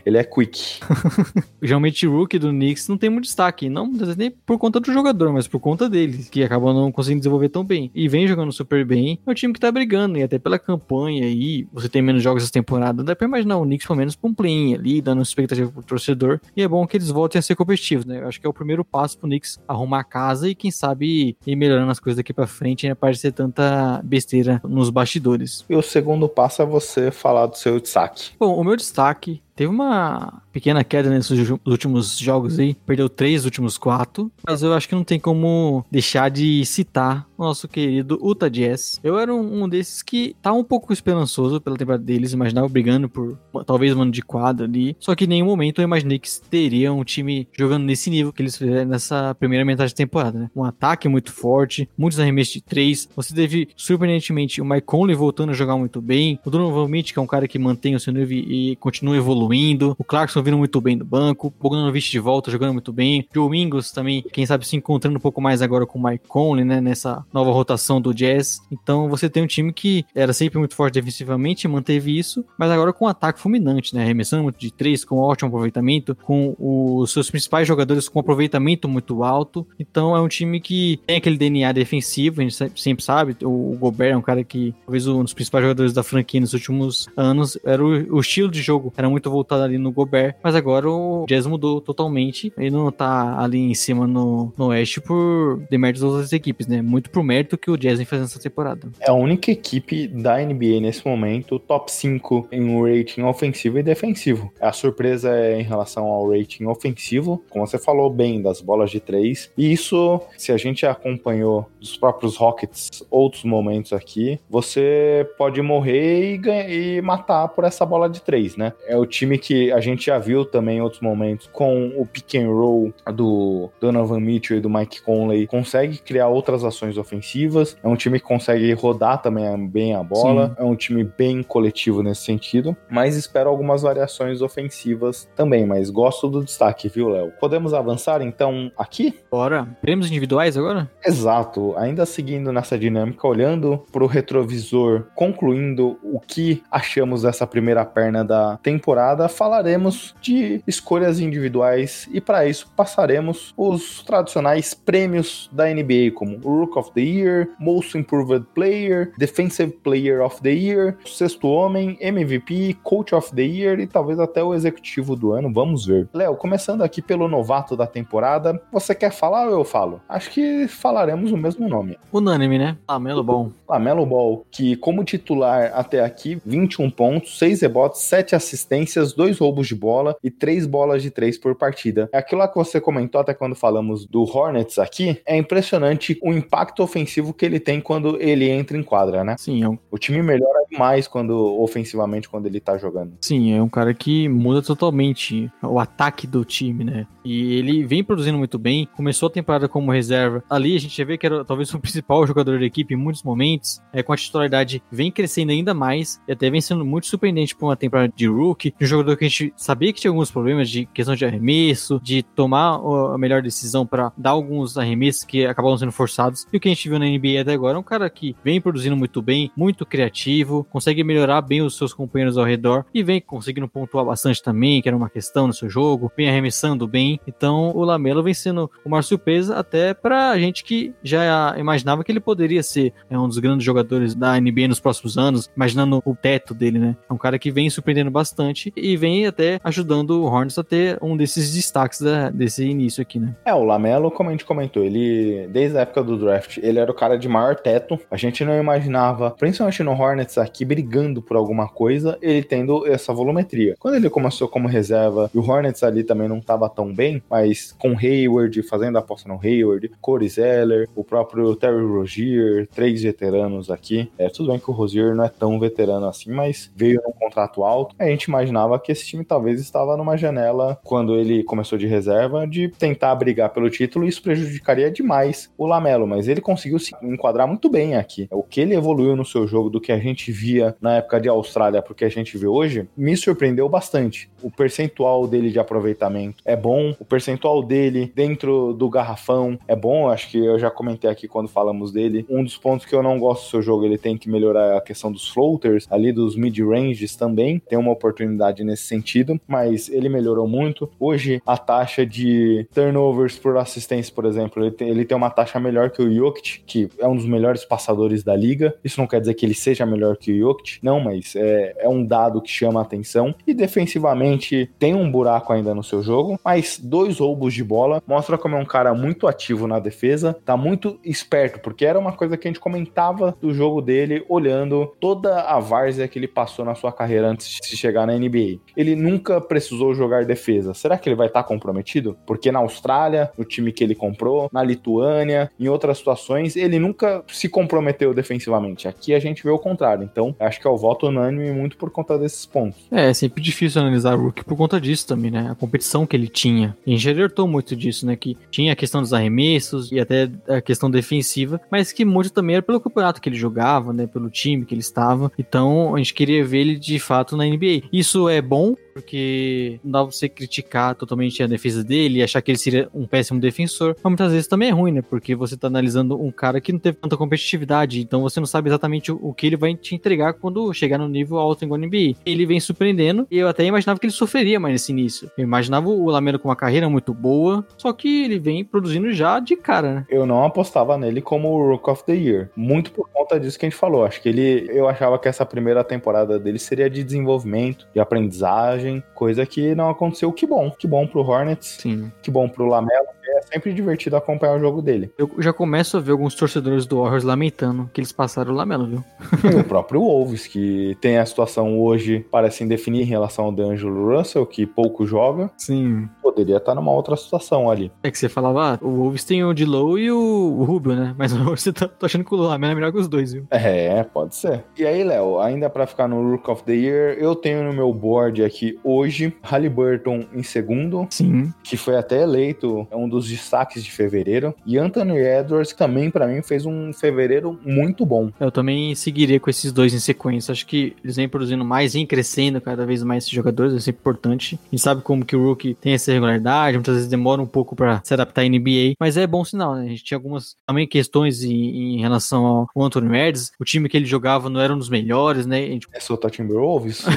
Ele é quick. geralmente o rookie do Knicks não tem muito destaque, não nem por conta do jogador, mas por conta dele, que acabam não conseguindo desenvolver tão bem. E vem jogando super bem. É um time que tá brigando, e até pela campanha aí, você tem menos jogos essa temporada, dá pra imaginar o Knicks pelo menos pra um play ali, dando expectativa pro torcedor. E é bom que eles voltem a ser competitivos né? Eu acho que é o primeiro passo pro Knicks arrumar a casa e quem sabe ir melhorando as coisas daqui para frente, né? Para ser tanta besteira nos bastidores. E o segundo passo é você falar do seu destaque. Bom, o meu destaque Teve uma pequena queda nesses últimos jogos aí, perdeu três últimos quatro, mas eu acho que não tem como deixar de citar o nosso querido Utah Jazz. Eu era um, um desses que tá um pouco esperançoso pela temporada deles, imaginava brigando por talvez mano de quadra ali, só que em nenhum momento eu imaginei que teria um time jogando nesse nível que eles fizeram nessa primeira metade de temporada, né? Um ataque muito forte, muitos arremessos de três, você teve surpreendentemente o Mike Conley voltando a jogar muito bem, o Donovan Mitchell que é um cara que mantém o seu nível e continua evoluindo, o Clarkson vindo muito bem do banco, Bogdanovich de volta jogando muito bem, Joe Ingles também, quem sabe se encontrando um pouco mais agora com o Mike Conley, né, nessa nova rotação do Jazz. Então você tem um time que era sempre muito forte defensivamente, manteve isso, mas agora com um ataque fulminante, né, arremessando de três, com ótimo aproveitamento, com os seus principais jogadores com aproveitamento muito alto. Então é um time que tem aquele DNA defensivo, a gente sempre sabe, o Gobert é um cara que talvez um dos principais jogadores da franquia nos últimos anos, era o, o estilo de jogo era muito voltado ali no Gobert, mas agora o Jazz mudou totalmente. Ele não tá ali em cima no, no Oeste por demérito das outras equipes, né? Muito por mérito que o Jazz vem fazendo essa temporada. É a única equipe da NBA nesse momento, top 5 em rating ofensivo e defensivo. A surpresa é em relação ao rating ofensivo, como você falou bem, das bolas de três. E isso, se a gente acompanhou dos próprios Rockets outros momentos aqui, você pode morrer e, ganhar, e matar por essa bola de três, né? É o time que a gente já viu também em outros momentos com o pick and roll do Donovan Mitchell e do Mike Conley, consegue criar outras ações ofensivas. É um time que consegue rodar também bem a bola. Sim. É um time bem coletivo nesse sentido. Mas espero algumas variações ofensivas também. Mas gosto do destaque, viu, Léo? Podemos avançar então aqui? Bora. Prêmios individuais agora? Exato. Ainda seguindo nessa dinâmica, olhando para o retrovisor, concluindo o que achamos dessa primeira perna da temporada temporada falaremos de escolhas individuais e para isso passaremos os tradicionais prêmios da NBA como Rook of the Year, Most Improved Player, Defensive Player of the Year, Sexto Homem, MVP, Coach of the Year e talvez até o Executivo do Ano, vamos ver. Léo, começando aqui pelo novato da temporada, você quer falar ou eu falo? Acho que falaremos o mesmo nome. Unânime, né? Lamelo Ball. Lamelo Ball, que como titular até aqui, 21 pontos, 6 rebotes, 7 assistências assistências, dois roubos de bola, bola e três bolas de três por partida. É aquilo lá que você comentou até quando falamos do Hornets aqui, é impressionante o impacto ofensivo que ele tem quando ele entra em quadra, né? Sim, é um, O time melhora demais quando ofensivamente quando ele tá jogando. sim, é um cara que muda totalmente o ataque do time, né? E ele vem produzindo muito bem. Começou a temporada como reserva. Ali a gente já vê que era talvez o principal jogador da equipe em muitos momentos. É, com a titularidade vem crescendo ainda mais e até vem sendo muito surpreendente para uma temporada de rookie. De um jogador que a gente sabia que tinha alguns problemas de questão de arremesso, de tomar a melhor decisão para dar alguns arremessos que acabaram sendo forçados. E o que a gente viu na NBA até agora é um cara que vem produzindo muito bem, muito criativo, consegue melhorar bem os seus companheiros ao redor e vem conseguindo pontuar bastante também, que era uma questão no seu jogo, vem arremessando bem. Então o Lamelo vem sendo uma surpresa até pra gente que já imaginava que ele poderia ser é, um dos grandes jogadores da NBA nos próximos anos, imaginando o teto dele, né? É um cara que vem surpreendendo bastante e vem até ajudando o Hornets a ter um desses destaques da- desse início aqui, né? É, o Lamelo, como a gente comentou, ele, desde a época do draft, ele era o cara de maior teto. A gente não imaginava, principalmente no Hornets aqui, brigando por alguma coisa, ele tendo essa volumetria. Quando ele começou como reserva, e o Hornets ali também não tava tão bem, mas com Hayward, fazendo aposta no Hayward, Corey Zeller, o próprio Terry Rozier, três veteranos aqui. É, tudo bem que o Rozier não é tão veterano assim, mas veio num contrato alto. A gente imaginava que esse time talvez estava numa janela, quando ele começou de reserva, de tentar brigar pelo título, isso prejudicaria demais o Lamelo, mas ele conseguiu se enquadrar muito bem aqui. O que ele evoluiu no seu jogo do que a gente via na época de Austrália pro que a gente vê hoje, me surpreendeu bastante. O percentual dele de aproveitamento é bom, o percentual dele dentro do garrafão é bom, acho que eu já comentei aqui quando falamos dele. Um dos pontos que eu não gosto do seu jogo, ele tem que melhorar a questão dos floaters, ali dos mid-ranges também, tem uma oportunidade nesse sentido, mas ele melhorou muito. Hoje, a taxa de turnovers por assistência, por exemplo, ele tem, ele tem uma taxa melhor que o Jokic, que é um dos melhores passadores da liga. Isso não quer dizer que ele seja melhor que o Jokic, não, mas é, é um dado que chama a atenção. E defensivamente tem um buraco ainda no seu jogo, mas dois roubos de bola mostra como é um cara muito ativo na defesa, tá muito esperto, porque era uma coisa que a gente comentava do jogo dele, olhando toda a várzea que ele passou na sua carreira antes de chegar na NBA. Ele nunca precisou jogar defesa. Será que ele vai estar comprometido? Porque na Austrália, no time que ele comprou, na Lituânia, em outras situações, ele nunca se comprometeu defensivamente. Aqui a gente vê o contrário. Então, acho que é o voto unânime muito por conta desses pontos. É, é sempre difícil analisar o Rookie por conta disso também, né? A competição que ele tinha. E alertou muito disso, né? Que tinha a questão dos arremessos e até a questão defensiva, mas que muito também era pelo campeonato que ele jogava, né? Pelo time que ele estava. Então a gente queria ver ele de fato na NBA. Isso é bom porque não dá você criticar totalmente a defesa dele e achar que ele seria um péssimo defensor, mas muitas vezes também é ruim, né? Porque você tá analisando um cara que não teve tanta competitividade, então você não sabe exatamente o, o que ele vai te entregar quando chegar no nível alto em NBA. Ele vem surpreendendo e eu até imaginava que ele sofreria mais nesse início. Eu imaginava o Lamelo com uma carreira muito boa, só que ele vem produzindo já de cara, né? Eu não apostava nele como o Rook of the Year. Muito por conta disso que a gente falou. Acho que ele. Eu achava que essa primeira temporada dele seria de desenvolvimento, de aprendizagem, coisa que não aconteceu. Que bom. Que bom pro Hornets, Sim. que bom pro Lamelo. É sempre divertido acompanhar o jogo dele. Eu já começo a ver alguns torcedores do Warriors lamentando que eles passaram o Lamelo, viu? E o próprio Wolves, que tem a situação hoje, parece indefinir em relação ao D'Angelo Russell, que pouco joga, Sim. poderia estar numa outra situação ali. É que você falava, ah, o Wolves tem o Dilow e o, o Rubio, né? Mas você tá, tô achando que o Lamelo é melhor que os dois, viu? É, pode ser. E aí, Léo, ainda pra ficar no Rook of the Year, eu tenho no meu board aqui hoje Halliburton em segundo, Sim. que foi até eleito um dos destaques de fevereiro, e Anthony Edwards também pra mim fez um fevereiro muito bom. Eu também seguiria com esses dois em sequência. Acho que eles vêm produzindo mais, vêm crescendo cada vez mais esses jogadores, é sempre importante. A gente sabe como que o Rookie tem essa regularidade, muitas vezes demora um pouco pra se adaptar à NBA, mas é bom sinal, né? A gente tinha algumas também questões em, em relação ao Anthony Edwards. O time que ele jogava não era um dos melhores, né? A gente É Sota Timberwolves?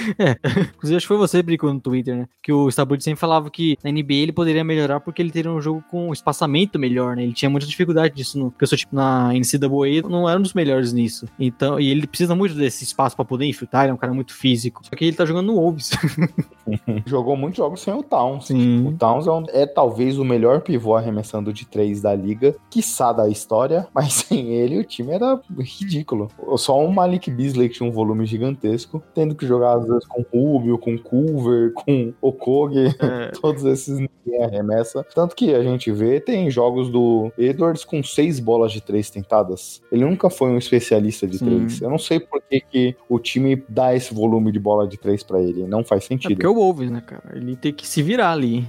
É, inclusive acho que foi você que brincou no Twitter, né? Que o Stabud sempre falava que na NBA ele poderia melhorar porque ele teria um jogo com espaçamento melhor, né? Ele tinha muita dificuldade disso, no, porque eu sou tipo na NCAA não era um dos melhores nisso. Então, e ele precisa muito desse espaço pra poder infiltrar, ele é um cara muito físico. Só que ele tá jogando no Wolves. Jogou muitos jogos sem o Towns. Sim. O Towns é, um- é talvez o melhor pivô arremessando de três da liga, quiçá da história, mas sem ele o time era ridículo. Só um Malik Beasley que tinha um volume gigantesco, tendo que jogar às vezes com Rubio, com Culver, com Okogie, É, todos esses ninguém arremessa. Tanto que a gente vê, tem jogos do Edwards com seis bolas de três tentadas. Ele nunca foi um especialista de Sim. três. Eu não sei por que, que o time dá esse volume de bola de três pra ele. Não faz é sentido. porque é o Wolves, né, cara? Ele tem que se virar ali.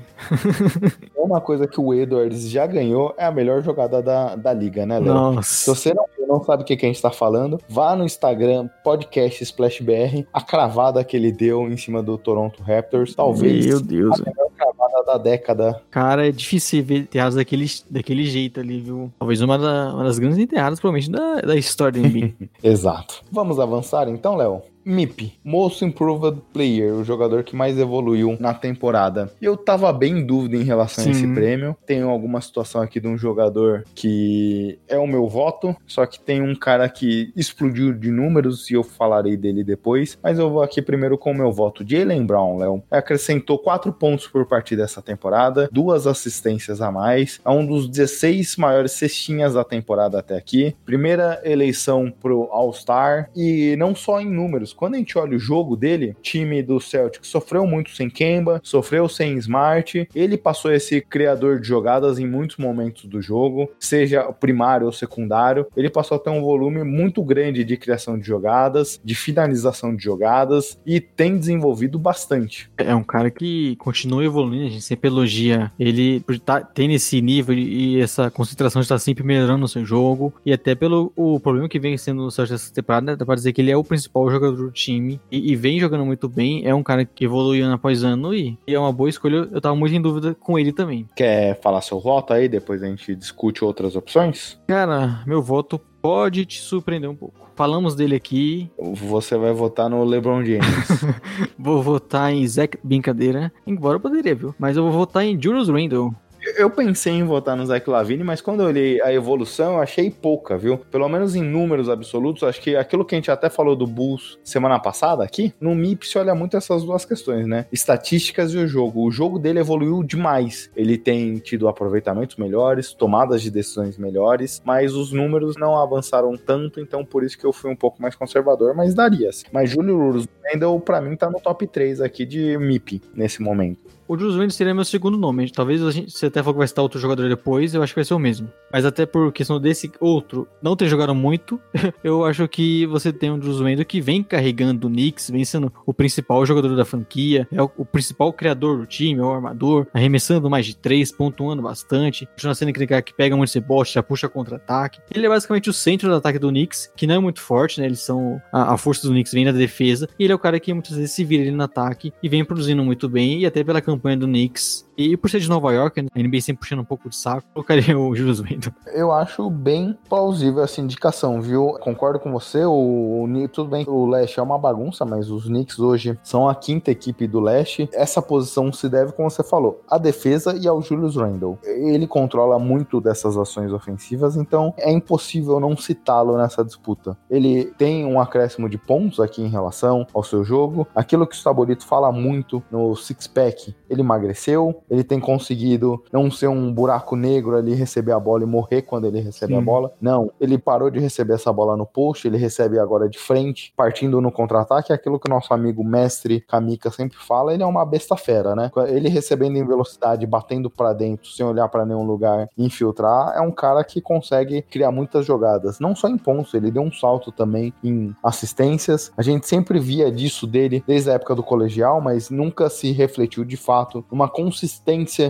Uma coisa que o Edwards já ganhou é a melhor jogada da, da liga, né, Léo? Se você não, não sabe o que, que a gente tá falando, vá no Instagram, podcast SplashBR, a cravada que ele deu em cima do Toronto Raptors. Talvez Meu Deus, a melhor cravada da década. Cara, é difícil ver enterrados daquele, daquele jeito ali, viu? Talvez uma, da- uma das grandes enterradas, provavelmente, da, da história do NBA. Exato. Vamos avançar então, Léo? MIP, Most Improved Player, o jogador que mais evoluiu na temporada. Eu tava bem em dúvida em relação a esse Sim. prêmio. Tenho alguma situação aqui de um jogador que é o meu voto, só que tem um cara que explodiu de números e eu falarei dele depois. Mas eu vou aqui primeiro com o meu voto. Jalen Brown, Léo, acrescentou 4 pontos por partida essa temporada, duas assistências a mais, é um dos 16 maiores cestinhas da temporada até aqui. Primeira eleição pro All-Star e não só em números. Quando a gente olha o jogo dele, time do Celtic sofreu muito sem Kemba, sofreu sem Smart. Ele passou esse criador de jogadas em muitos momentos do jogo, seja primário ou secundário. Ele passou a ter um volume muito grande de criação de jogadas, de finalização de jogadas e tem desenvolvido bastante. É um cara que continua evoluindo, a gente sempre elogia ele por tá, ter nesse nível e essa concentração de estar sempre melhorando no seu jogo. E até pelo o problema que vem sendo no Celtics essa temporada, né, dá pra dizer que ele é o principal jogador do time e, e vem jogando muito bem. É um cara que evolui ano após ano e, e é uma boa escolha. Eu tava muito em dúvida com ele também. Quer falar seu voto aí? Depois a gente discute outras opções? Cara, meu voto pode te surpreender um pouco. Falamos dele aqui, Você vai votar no LeBron James. vou votar em Zach Brincadeira, embora eu poderia, viu? Mas eu vou votar em Julius Randle. Eu pensei em votar no Zach Lavine, mas quando eu olhei a evolução, eu achei pouca, viu? Pelo menos em números absolutos, acho que aquilo que a gente até falou do Bulls semana passada aqui, no MIP se olha muito essas duas questões, né? Estatísticas e o jogo. O jogo dele evoluiu demais. Ele tem tido aproveitamentos melhores, tomadas de decisões melhores, mas os números não avançaram tanto, então por isso que eu fui um pouco mais conservador, mas daria. Mas Julius Randle, pra mim, tá no top 3 aqui de MIP nesse momento. O Julius Randle seria meu segundo nome. Talvez a gente, você até falou que vai citar outro jogador depois, eu acho que vai ser o mesmo. Mas até por questão desse outro não ter jogado muito, eu acho que você tem um Julius Randle que vem carregando o Knicks, vem sendo o principal jogador da franquia, é o, o principal criador do time, é o armador, arremessando mais de três, pontuando bastante, continua sendo aquele cara que pega muito rebote, já puxa contra-ataque. Ele é basicamente o centro do ataque do Knicks, que não é muito forte, né? Eles são. A, a força do Knicks vem na defesa, e ele é o cara que muitas vezes se vira ali no ataque e vem produzindo muito bem, e até pela campanha do Knicks. E por ser de Nova York, né, a NBA sempre puxando um pouco de saco, colocaria o Julius Randle. Eu acho bem plausível essa indicação, viu? Concordo com você, o, o tudo bem o leste é uma bagunça, mas os Knicks hoje são a quinta equipe do leste. Essa posição se deve, como você falou, à defesa e ao Julius Randle. Ele controla muito dessas ações ofensivas, então é impossível não citá-lo nessa disputa. Ele tem um acréscimo de pontos aqui em relação ao seu jogo. Aquilo que o Saborito fala muito no six-pack, ele emagreceu, ele tem conseguido não ser um buraco negro ali, receber a bola e morrer quando ele recebe a Sim. bola. Não, ele parou de receber essa bola no post, ele recebe agora de frente, partindo no contra-ataque, é aquilo que o nosso amigo mestre Kamika sempre fala, ele é uma besta fera, né? Ele recebendo em velocidade, batendo pra dentro, sem olhar pra nenhum lugar, infiltrar, é um cara que consegue criar muitas jogadas, não só em pontos, ele deu um salto também em assistências. A gente sempre via disso dele desde a época do colegial, mas nunca se refletiu de fato numa consistência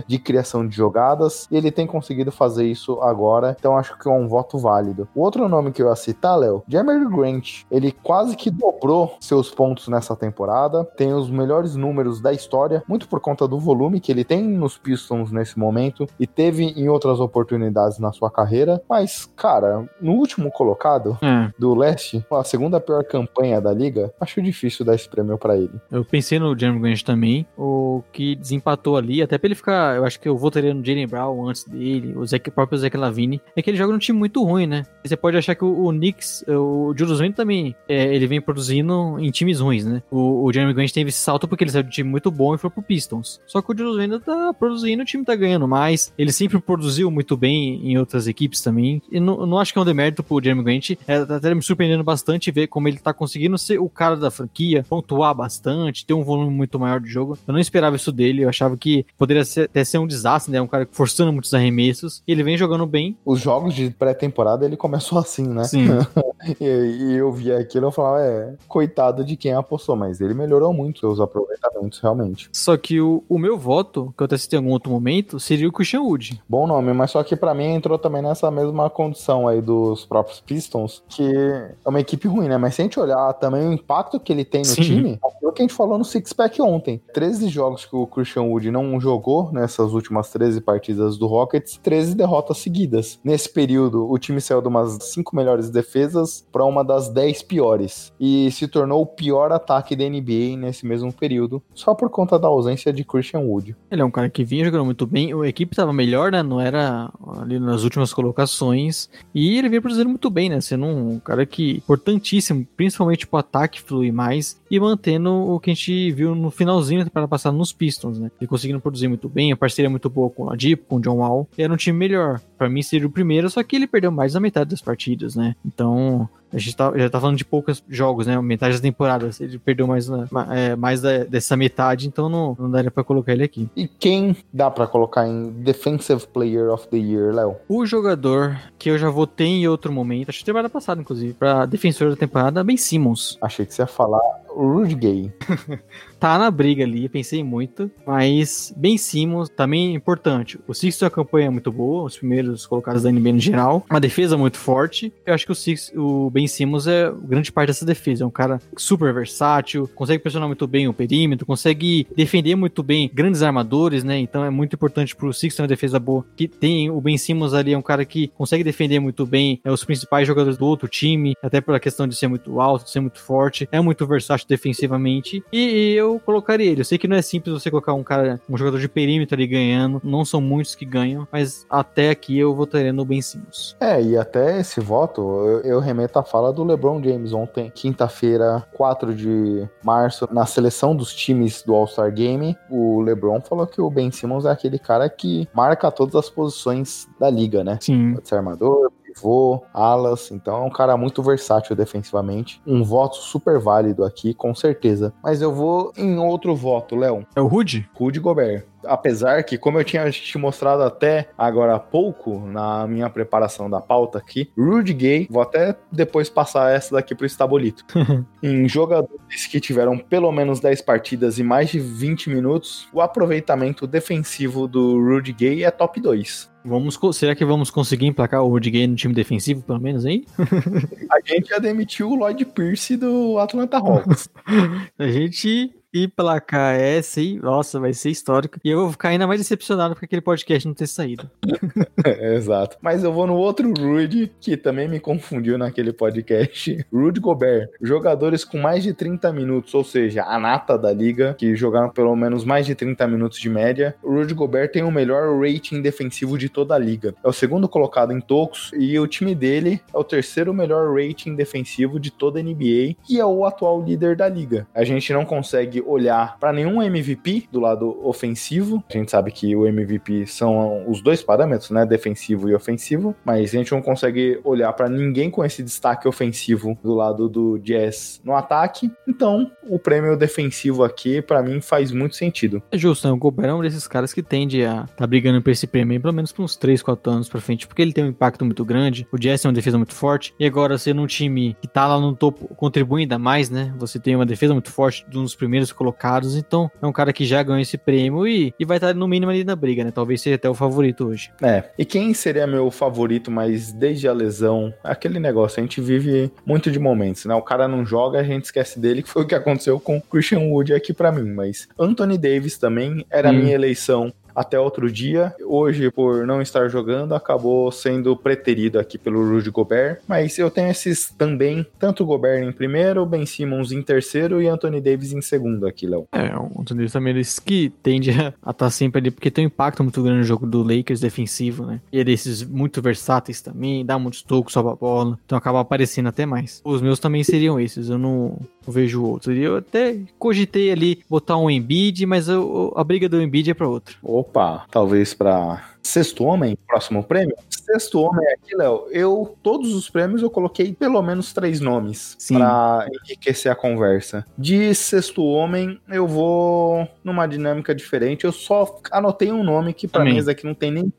de criação de jogadas, e ele tem conseguido fazer isso agora, então acho que é um voto válido. O outro nome que eu ia citar, Léo, Jammer Grant, ele quase que dobrou seus pontos nessa temporada, tem os melhores números da história, muito por conta do volume que ele tem nos Pistons nesse momento e teve em outras oportunidades na sua carreira, mas, cara, no último colocado É, do leste, a segunda pior campanha da liga, acho difícil dar esse prêmio pra ele. eu pensei no Jeremy Grant também, o que desempatou ali, até pra ele ficar. Eu acho que eu votaria no Jalen Brown antes dele, o, Zach, próprio Zach Lavine. É que ele joga num time muito ruim, né? Você pode achar que o, o Knicks, o Julius Randle também, é, ele vem produzindo em times ruins, né? O, o Jeremy Grant teve esse salto porque ele saiu de um time muito bom e foi pro Pistons. Só que o Julius Randle tá produzindo, o time tá ganhando mais. Ele sempre produziu muito bem em outras equipes também. E não, não acho que é um demérito pro Jeremy Grant. É, tá até me surpreendendo bastante ver como ele tá conseguindo ser o cara da franquia, pontuar bastante, ter um volume muito maior de jogo. Eu não esperava isso dele, eu achava que poderia ser, até ser um desastre, né? Um cara forçando muitos arremessos. E ele vem jogando bem. Os jogos de pré-temporada ele começou assim, né? Sim. e, e eu via aquilo e falava, é, coitado de quem apostou, mas ele melhorou muito seus aproveitamentos, realmente. Só que o, o meu voto, que eu até citei em algum outro momento, seria o Christian Wood. Bom nome, mas só que para mim entrou também nessa mesma condição aí dos próprios Pistons, que é uma equipe ruim, né? Mas se a gente olhar também o impacto que ele tem no Sim. time, aquilo que a gente falou no Six Pack ontem. 13 jogos que o Christian Wood não jogou nessas últimas 13 partidas do Rockets, 13 derrotas seguidas. Nesse período, o time saiu de umas 5 melhores defesas para uma das 10 piores e se tornou o pior ataque da NBA nesse mesmo período, só por conta da ausência de Christian Wood. Ele é um cara que vinha jogando muito bem, a equipe tava melhor, né? Não era ali nas últimas colocações. E ele vinha produzindo muito bem, né? Sendo um cara que importantíssimo, principalmente pro ataque fluir mais e mantendo o que a gente viu no finalzinho temporada passada nos Pistons, né? Ele conseguindo produzir muito bem, a parceria muito boa com o Adipo, com o John Wall. E era um time melhor. Pra mim seria o primeiro, só que ele perdeu mais da metade das partidas, né? Então, a gente tá, já tá falando de poucos jogos, né? Metade das temporadas. Ele perdeu mais, na- é, mais da- dessa metade, então não, não daria pra colocar ele aqui. E quem dá pra colocar em Defensive Player of the Year, Léo? O jogador que eu já votei em outro momento, acho que temporada passada, inclusive, pra defensor da temporada, Ben Simmons. Achei que você ia falar Rudy Gay. Tá na briga ali, pensei muito, mas Ben Simmons também é importante. O Six tem uma campanha muito boa, os primeiros colocados da NBA no geral, uma defesa muito forte. Eu acho que o Six, o Ben Simmons é grande parte dessa defesa, é um cara super versátil, consegue pressionar muito bem o perímetro, consegue defender muito bem grandes armadores, né? Então é muito importante pro Six ter uma defesa boa. Que tem o Ben Simmons ali, é um cara que consegue defender muito bem é, os principais jogadores do outro time, até pela questão de ser muito alto, de ser muito forte, é muito versátil defensivamente. E, e eu colocaria ele. Eu sei que não é simples você colocar um cara, um jogador de perímetro ali ganhando, não são muitos que ganham, mas até aqui eu votaria no Ben Simmons. É, e até esse voto, eu, eu remeto à fala do LeBron James ontem, quinta-feira, 4 de março, na seleção dos times do All-Star Game, o LeBron falou que o Ben Simmons é aquele cara que marca todas as posições da liga, né? Sim. Pode ser armador, pivô, alas, então é um cara muito versátil defensivamente. Um voto super válido aqui, com certeza. Mas eu vou em outro voto, Léo. É o Rudy? Rudy Gobert. Apesar que, como eu tinha te mostrado até agora há pouco, na minha preparação da pauta aqui, Rudy Gay, vou até depois passar essa daqui pro Estabolito. em jogadores que tiveram pelo menos 10 partidas e mais de 20 minutos, o aproveitamento defensivo do Rudy Gay é top 2. Vamos, será que vamos conseguir emplacar o Rudy Gay no time defensivo, pelo menos aí? A gente já demitiu o Lloyd Pierce do Atlanta Hawks. A gente emplacar essa aí, nossa, vai ser histórico. E eu vou ficar ainda mais decepcionado porque aquele podcast não ter saído. Exato. Mas eu vou no outro Rudy, que também me confundiu naquele podcast. Rudy Gobert. Jogadores com mais de 30 minutos, ou seja, a nata da liga, que jogaram pelo menos mais de 30 minutos de média. O Rudy Gobert tem o melhor rating defensivo de toda a liga. É o segundo colocado em tocos e o time dele é o terceiro melhor rating defensivo de toda a NBA e é o atual líder da liga. A gente não consegue olhar para nenhum MVP do lado ofensivo. A gente sabe que o MVP são os dois parâmetros, né, defensivo e ofensivo, mas a gente não consegue olhar para ninguém com esse destaque ofensivo do lado do Jazz no ataque. Então, o prêmio defensivo aqui para mim faz muito sentido. É justo, né? O Gobert é um desses caras que tende a tá brigando por esse prêmio pelo menos por uns 3, 4 anos pra frente, porque ele tem um impacto muito grande. O Jazz tem uma defesa muito forte. E agora, sendo um time que tá lá no topo, contribui ainda mais, né? Você tem uma defesa muito forte, um dos primeiros colocados. Então, é um cara que já ganhou esse prêmio e, e vai estar no mínimo ali na briga, né? Talvez seja até o favorito hoje. É, e quem seria meu favorito, mas desde a lesão, aquele negócio, a gente vive muito de momentos, né? O cara não joga, a gente esquece dele, que foi o que aconteceu com o Christian Wood aqui pra mim, mas Anthony Davis também era a Hum. minha eleição até outro dia. Hoje, por não estar jogando, acabou sendo preterido aqui pelo Rudy Gobert. Mas eu tenho esses também, tanto Gobert em primeiro, Ben Simmons em terceiro e Anthony Davis em segundo aqui, Léo. É, o Anthony Davis também é desse que tende a estar tá sempre ali, porque tem um impacto muito grande no jogo do Lakers defensivo, né? E é desses muito versáteis também, dá muitos tocos, sobe a bola, então acaba aparecendo até mais. Os meus também seriam esses, eu não, não vejo outros. Eu até cogitei ali botar um Embiid, mas eu, a briga do Embiid é pra outro. Opa, talvez pra sexto homem, próximo prêmio. Sexto homem aqui, Léo, eu, todos os prêmios eu coloquei pelo menos três nomes pra enriquecer a conversa. De sexto homem, eu vou numa dinâmica diferente. Eu só anotei um nome que pra Também. mim esse aqui não tem nem.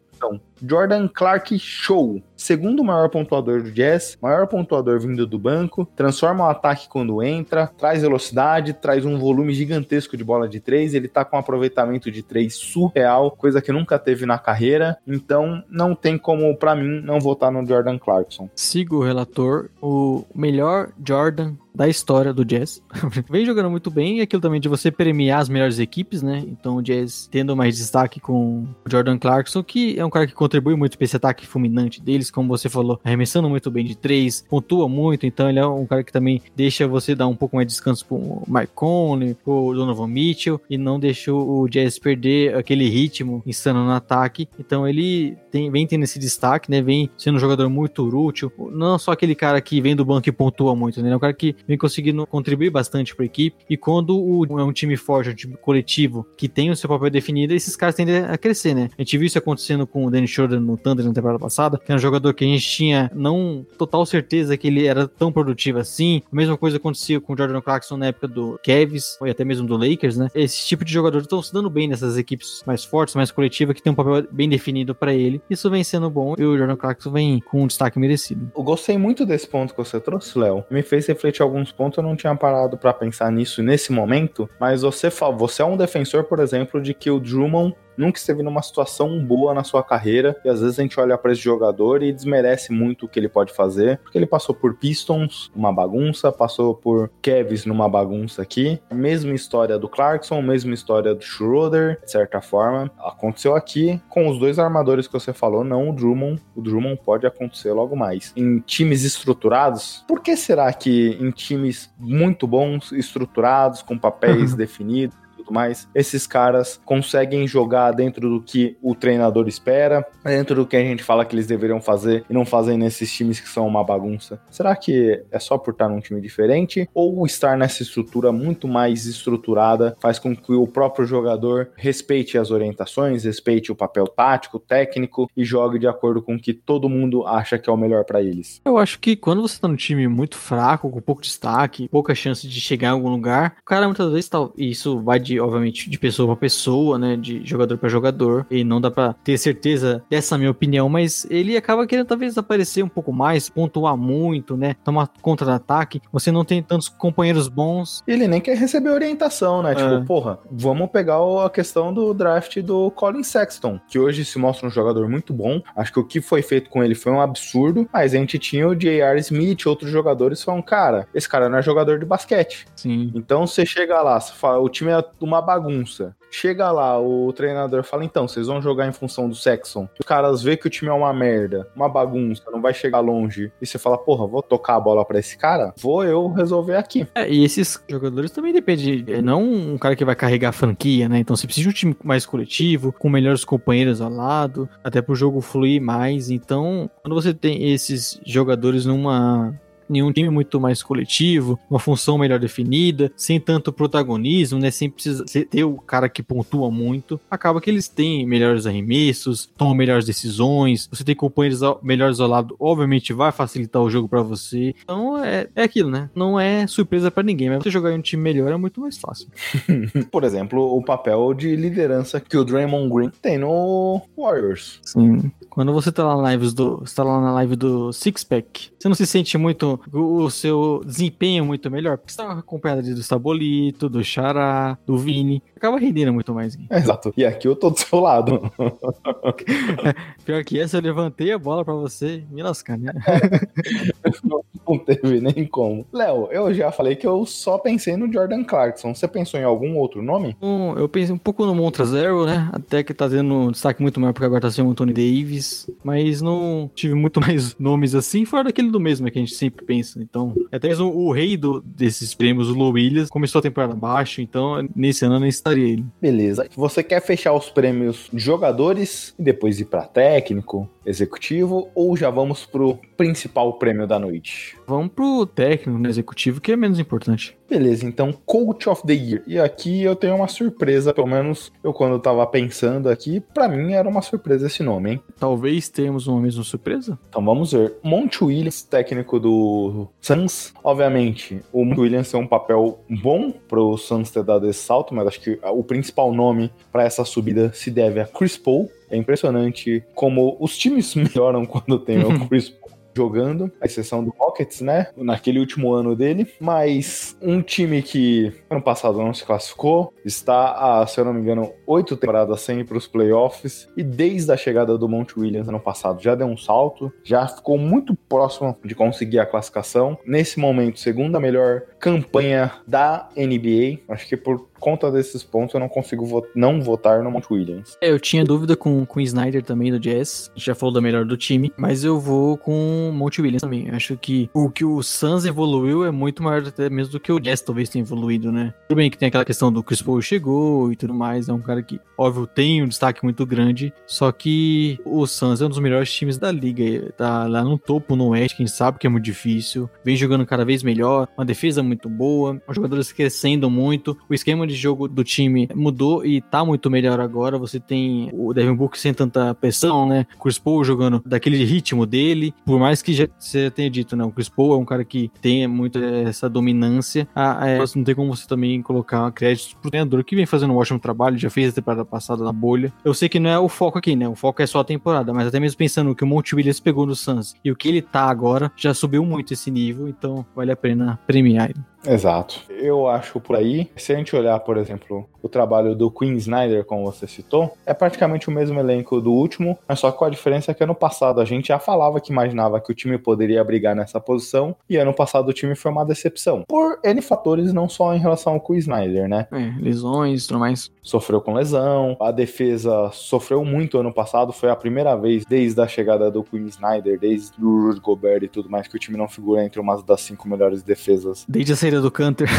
Jordan Clark Show. Segundo maior pontuador do Jazz, maior pontuador vindo do banco, transforma o ataque quando entra, traz velocidade, traz um volume gigantesco de bola de três. Ele tá com um aproveitamento de três surreal, coisa que nunca teve na carreira. Então não tem como, pra mim, não votar no Jordan Clarkson. Sigo o relator, o melhor Jordan da história do Jazz. Vem jogando muito bem e aquilo também de você premiar as melhores equipes, né? Então o Jazz tendo mais destaque com o Jordan Clarkson, que é um cara que contribui muito para esse ataque fulminante deles, como você falou, arremessando muito bem de três, pontua muito, então ele é um cara que também deixa você dar um pouco mais de descanso pro Mike Conley, pro Donovan Mitchell e não deixou o Jazz perder aquele ritmo insano no ataque. Então ele tem, vem tendo esse destaque, né? Vem sendo um jogador muito útil, não só aquele cara que vem do banco e pontua muito, né? É um cara que vem conseguindo contribuir bastante para a equipe. E quando o, é um time forte, um time coletivo, que tem o seu papel definido, esses caras tendem a crescer, né? A gente viu isso acontecendo com o Dennis Schroeder no Thunder na temporada passada, que era um jogador que a gente tinha não total certeza que ele era tão produtivo assim. A mesma coisa acontecia com o Jordan Clarkson na época do Cavs, ou até mesmo do Lakers, né? Esse tipo de jogadores estão se dando bem nessas equipes mais fortes, mais coletivas, que tem um papel bem definido para ele. Isso vem sendo bom e o Jordan Clarkson vem com um destaque merecido. Eu gostei muito desse ponto que você trouxe, Léo. Me fez refletir alguns pontos, eu não tinha parado pra pensar nisso nesse momento, mas você, você é um defensor, por exemplo, de que o Drummond nunca esteve numa situação boa na sua carreira, e às vezes a gente olha pra esse jogador e desmerece muito o que ele pode fazer, porque ele passou por Pistons, uma bagunça, passou por Cavs numa bagunça aqui, mesma história do Clarkson, mesma história do Schroeder, de certa forma, aconteceu aqui com os dois armadores que você falou, não o Drummond, o Drummond pode acontecer logo mais. Em times estruturados, por que será que em times muito bons, estruturados, com papéis definidos, tudo mais, esses caras conseguem jogar dentro do que o treinador espera, dentro do que a gente fala que eles deveriam fazer e não fazem nesses times que são uma bagunça. Será que é só por estar num time diferente ou estar nessa estrutura muito mais estruturada faz com que o próprio jogador respeite as orientações, respeite o papel tático, técnico e jogue de acordo com o que todo mundo acha que é o melhor para eles? Eu acho que quando você tá num time muito fraco, com pouco destaque, pouca chance de chegar em algum lugar, o cara muitas vezes tá. Isso vai de, obviamente, de pessoa pra pessoa, né? De jogador pra jogador. E não dá pra ter certeza dessa minha opinião, mas ele acaba querendo talvez aparecer um pouco mais, pontuar muito, né? Tomar contra-ataque. Você não tem tantos companheiros bons. Ele nem quer receber orientação, né? É. Tipo, porra, vamos pegar a questão do draft do Colin Sexton, que hoje se mostra um jogador muito bom. Acho que o que foi feito com ele foi um absurdo, mas a gente tinha o J.R. Smith, outros jogadores falam, cara, esse cara não é jogador de basquete. Sim. Então você chega lá, fala, o time é uma bagunça. Chega lá, o treinador fala, então, vocês vão jogar em função do Sexton. Os caras vê que o time é uma merda, uma bagunça, não vai chegar longe. E você fala, porra, vou tocar a bola pra esse cara? Vou eu resolver aqui. É, e esses jogadores também dependem. É não um cara que vai carregar a franquia, né? Então você precisa de um time mais coletivo, com melhores companheiros ao lado, até pro jogo fluir mais. Então, quando você tem esses jogadores numa. Em um time muito mais coletivo, uma função melhor definida, sem tanto protagonismo, né? Sem precisar ter o cara que pontua muito. Acaba que eles têm melhores arremessos, tomam melhores decisões. Você tem companheiros melhores ao lado, obviamente vai facilitar o jogo pra você. Então é, é aquilo, né? Não é surpresa pra ninguém, mas você jogar em um time melhor é muito mais fácil. Por exemplo, o papel de liderança que o Draymond Green tem no Warriors. Sim. Quando você tá lá na live do, você tá lá na live do Six Pack, você não se sente muito o, o seu desempenho muito melhor, porque você tá acompanhado ali do Sabolito, do Xará, do Vini, acaba rendendo muito mais. Gui. Exato. E aqui eu tô do seu lado. Pior que essa, eu levantei a bola pra você me lascar, né? Não teve nem como. Léo, eu já falei que eu só pensei no Jordan Clarkson. Você pensou em algum outro nome? Bom, eu pensei um pouco no Montrezl, né? Até que tá tendo um destaque muito maior porque agora tá sendo o Anthony Davis. Mas não tive muito mais nomes assim, fora daquele do mesmo que a gente sempre pensa. Então, até mesmo o rei do, desses prêmios, o Low Williams, começou a temporada baixo, então nesse ano eu nem estaria ele. Beleza. Você quer fechar os prêmios de jogadores e depois ir pra técnico, executivo, ou já vamos pro principal prêmio da noite? Vamos pro técnico, no executivo, que é menos importante. Beleza, então Coach of the Year. E aqui eu tenho uma surpresa, pelo menos eu quando eu tava pensando aqui, pra mim era uma surpresa esse nome, hein? Talvez tenhamos uma mesma surpresa. Então vamos ver. Monte Williams, técnico do Suns. Obviamente, o Monte Williams tem um papel bom pro Suns ter dado esse salto, mas acho que o principal nome para essa subida se deve a Chris Paul. É impressionante como os times melhoram quando tem o Chris Paul jogando, a exceção do Rockets, né? Naquele último ano dele. Mas um time que ano passado não se classificou, está a, se eu não me engano, oito temporadas sem para os playoffs. E desde a chegada do Monte Williams ano passado já deu um salto, já ficou muito próximo de conseguir a classificação. Nesse momento, segunda melhor campanha da NBA. Acho que por conta desses pontos eu não consigo vo não votar no Monte Williams. É, eu tinha dúvida com, com o Snyder também do Jazz. Já falou da melhor do time, mas eu vou com o Monte Williams também. Acho que o que o Suns evoluiu é muito maior até mesmo do que o Jazz talvez tenha evoluído, né? Tudo bem que tem aquela questão do Chris Paul chegou e tudo mais, é um cara que, óbvio, tem um destaque muito grande, só que o Suns é um dos melhores times da liga, tá lá no topo no Oeste, quem sabe que é muito difícil, vem jogando cada vez melhor, uma defesa muito boa, os jogadores crescendo muito, o esquema de jogo do time mudou e tá muito melhor agora. Você tem o Devin Booker sem tanta pressão, né? Chris Paul jogando daquele ritmo dele. Por mais que já, você tenha dito, né? O Chris Paul é um cara que tem muito essa dominância. Ah, é, não tem como você também colocar créditos pro treinador que vem fazendo um ótimo trabalho, já fez a temporada passada na bolha. Eu sei que não é o foco aqui, né? O foco é só a temporada, mas até mesmo pensando que o Monte Williams pegou no Suns e o que ele tá agora, já subiu muito esse nível, então vale a pena premiar ele. Exato. Eu acho por aí, se a gente olhar, por exemplo, o trabalho do Queen Snyder, como você citou, é praticamente o mesmo elenco do último, mas só com a diferença é que ano passado a gente já falava que imaginava que o time poderia brigar nessa posição, e ano passado o time foi uma decepção. Por N fatores, não só em relação ao Queen Snyder, né? É, lesões e tudo mais. Sofreu com lesão, a defesa sofreu muito ano passado, foi a primeira vez desde a chegada do Queen Snyder, desde o Rudy Gobert e tudo mais, que o time não figura entre uma das cinco melhores defesas. Desde a saída do Canter.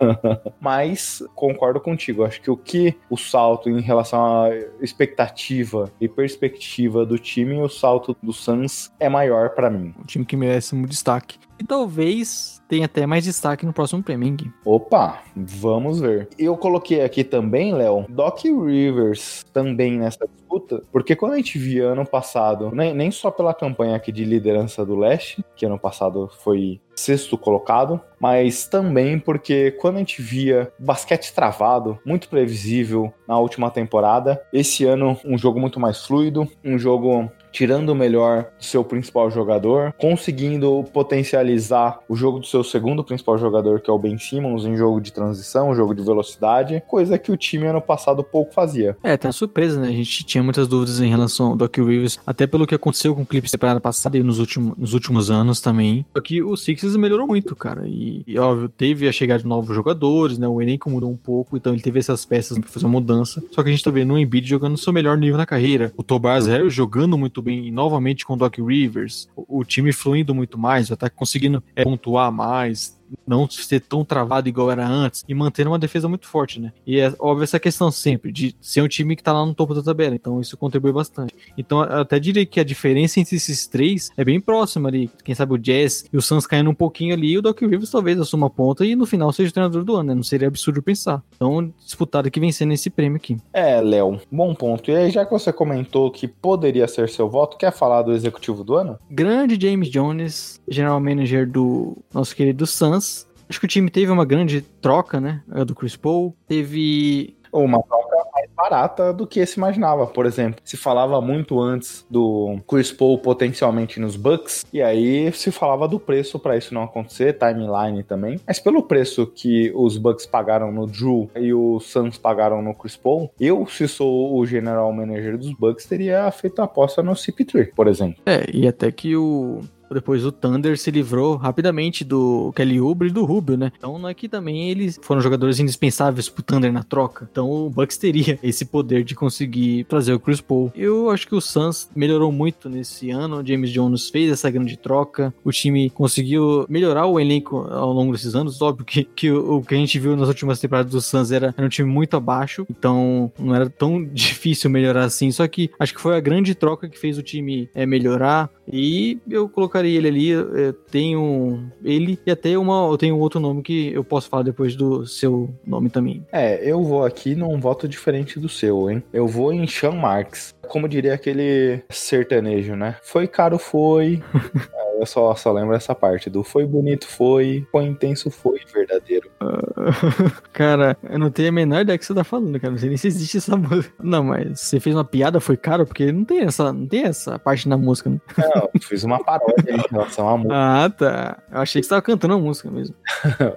Mas concordo contigo. Acho que o que o salto em relação à expectativa e perspectiva do time, o salto do Suns é maior para mim. Um time que merece um destaque. E talvez tenha até mais destaque no próximo prêmio? Opa, vamos ver. Eu coloquei aqui também, Léo, Doc Rivers também nessa disputa, porque quando a gente via ano passado, nem, nem só pela campanha aqui de liderança do leste, que ano passado foi sexto colocado, mas também porque quando a gente via basquete travado, muito previsível na última temporada, esse ano um jogo muito mais fluido, um jogo tirando o melhor do seu principal jogador, conseguindo potencializar o jogo do seu segundo principal jogador, que é o Ben Simmons, em jogo de transição, jogo de velocidade, coisa que o time ano passado pouco fazia. É, tá surpresa, né? A gente tinha muitas dúvidas em relação ao Doc Rivers, até pelo que aconteceu com o Clips temporada passada e nos últimos, nos últimos anos também. Só que o Sixers melhorou muito, cara. E, e, óbvio, teve a chegada de novos jogadores, né? O elenco mudou um pouco, então ele teve essas peças pra fazer uma mudança. Só que a gente tá vendo o Embiid jogando no seu melhor nível na carreira. O Tobias Harris jogando muito bem novamente com o Doc Rivers, o, o time fluindo muito mais, tá conseguindo é, pontuar mais, não ser tão travado igual era antes e manter uma defesa muito forte, né? E é óbvio essa questão sempre de ser um time que tá lá no topo da tabela, então isso contribui bastante. Então eu até diria que a diferença entre esses três é bem próxima ali. Quem sabe o Jazz e o Suns caindo um pouquinho ali e o Doc Rivers talvez assuma a ponta e no final seja o treinador do ano, né? Não seria absurdo pensar. Então disputado aqui vencendo esse prêmio aqui. É, Léo, bom ponto. E aí, já que você comentou que poderia ser seu voto, quer falar do executivo do ano? Grande James Jones, general manager do nosso querido Suns, Acho que o time teve uma grande troca, né? Do Chris Paul. Teve. Uma troca mais barata do que se imaginava. Por exemplo, se falava muito antes do Chris Paul potencialmente nos Bucks, e aí se falava do preço para isso não acontecer, timeline também. Mas pelo preço que os Bucks pagaram no Drew e os Suns pagaram no Chris Paul, eu, se sou o general manager dos Bucks, teria feito a aposta no CP3, por exemplo. É, e até que o depois o Thunder se livrou rapidamente do Kelly Oubre e do Rubio, né? Então não é que também eles foram jogadores indispensáveis pro Thunder na troca. Então o Bucks teria esse poder de conseguir trazer o Chris Paul. Eu acho que o Suns melhorou muito nesse ano. O James Jones fez essa grande troca. O time conseguiu melhorar o elenco ao longo desses anos. Óbvio que, que o, o que a gente viu nas últimas temporadas do Suns era, era um time muito abaixo. Então não era tão difícil melhorar assim. Só que acho que foi a grande troca que fez o time é, melhorar. E eu colocaria ele ali. Eu tenho ele e até uma. Eu tenho outro nome que eu posso falar depois do seu nome também. É, eu vou aqui num voto diferente do seu, hein? Eu vou em Sean Marks. Como diria aquele sertanejo, né? Foi caro, foi. É, eu só, só lembro essa parte do foi bonito, foi. Foi intenso, foi verdadeiro. cara, eu não tenho a menor ideia que você tá falando, cara. Não sei nem se existe essa música. Não, mas você fez uma piada, foi caro, porque não tem essa, não tem essa parte na música, né? Não, eu fiz uma paródia em relação à música. Ah, tá. Eu achei que você tava cantando a música mesmo.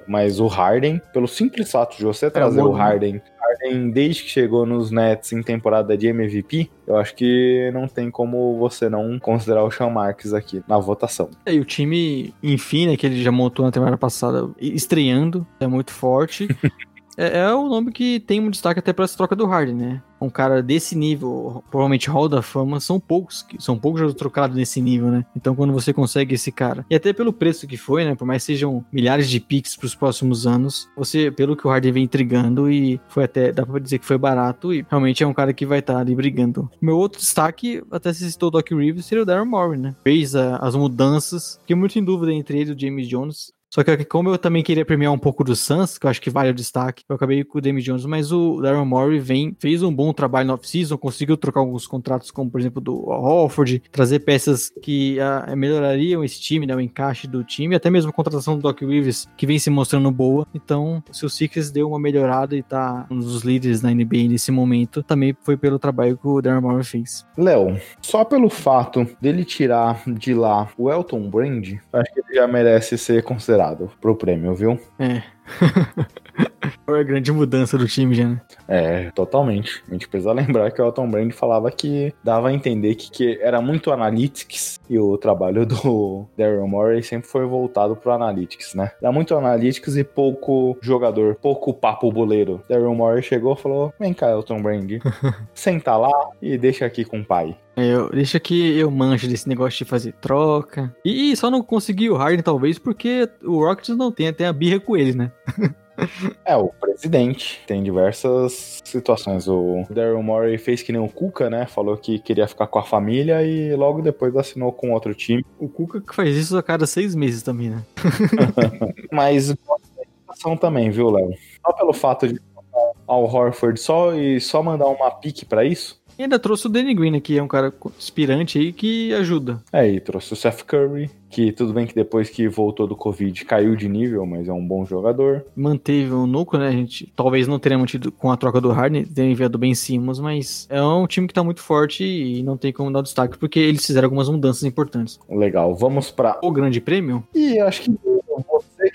Mas o Harden, pelo simples fato de você trazer bom, o né? Harden, desde que chegou nos Nets em temporada de MVP, eu acho que não tem como você não considerar o Sean Marks aqui na votação. É, E o time, enfim, né, que ele já montou na temporada passada, estreando, é muito forte. é, é o nome que tem um destaque até pra essa troca do Harden, né? Um cara desse nível, provavelmente Hall da Fama, são poucos, são poucos jogadores trocados nesse nível, né? Então quando você consegue esse cara, e até pelo preço que foi, né? Por mais sejam milhares de picks pros próximos anos, você, pelo que o Harden vem intrigando, e foi até, dá pra dizer que foi barato, e realmente é um cara que vai estar ali brigando. Meu outro destaque, até se citou o Doc Rivers, seria o Darren Morey, né? Fez a- as mudanças, fiquei muito em dúvida entre ele e o James Jones. Só que como eu também queria premiar um pouco do Suns, que eu acho que vale o destaque, eu acabei com o Damian Jones, mas o Darren Morey vem, fez um bom trabalho no off-season, conseguiu trocar alguns contratos, como por exemplo do Holford, trazer peças que ah, melhorariam esse time, né, o encaixe do time, até mesmo a contratação do Doc Rivers, que vem se mostrando boa. Então, se o Sixers deu uma melhorada e tá um dos líderes na NBA nesse momento, também foi pelo trabalho que o Darren Morey fez. Léo, só pelo fato dele tirar de lá o Elton Brand, acho que ele já merece ser considerado pro prêmio, viu? É. Foi a grande mudança do time já, né? É, totalmente. A gente precisa lembrar que o Elton Brand falava que dava a entender que, que era muito analytics e o trabalho do Daryl Morey sempre foi voltado pro analytics, né? Era muito analytics e pouco jogador, pouco papo boleiro. Daryl Morey chegou e falou: Vem cá, Elton Brand, senta lá e deixa aqui com o pai. É, Eu, deixa que eu manjo desse negócio de fazer troca. E, só não consegui o Harden, talvez, porque o Rockets não tem até a birra com ele, né? É, o presidente tem diversas situações. O Daryl Morey fez que nem o Cuca, né? Falou que queria ficar com a família e logo depois assinou com outro time. O Cuca que faz isso a cada seis meses também, né? Mas situação também, viu, Léo? Só pelo fato de ao Horford só e só mandar uma pique pra isso. E ainda trouxe o Danny Green, né, que é um cara inspirante aí que ajuda. É, e trouxe o Seth Curry, que tudo bem que depois que voltou do Covid caiu de nível, mas é um bom jogador. Manteve o núcleo, né? A gente talvez não teria mantido com a troca do Harden, teria enviado bem Simmons, mas é um time que tá muito forte e não tem como dar destaque, porque eles fizeram algumas mudanças importantes. Legal, vamos pra. O grande prêmio E acho que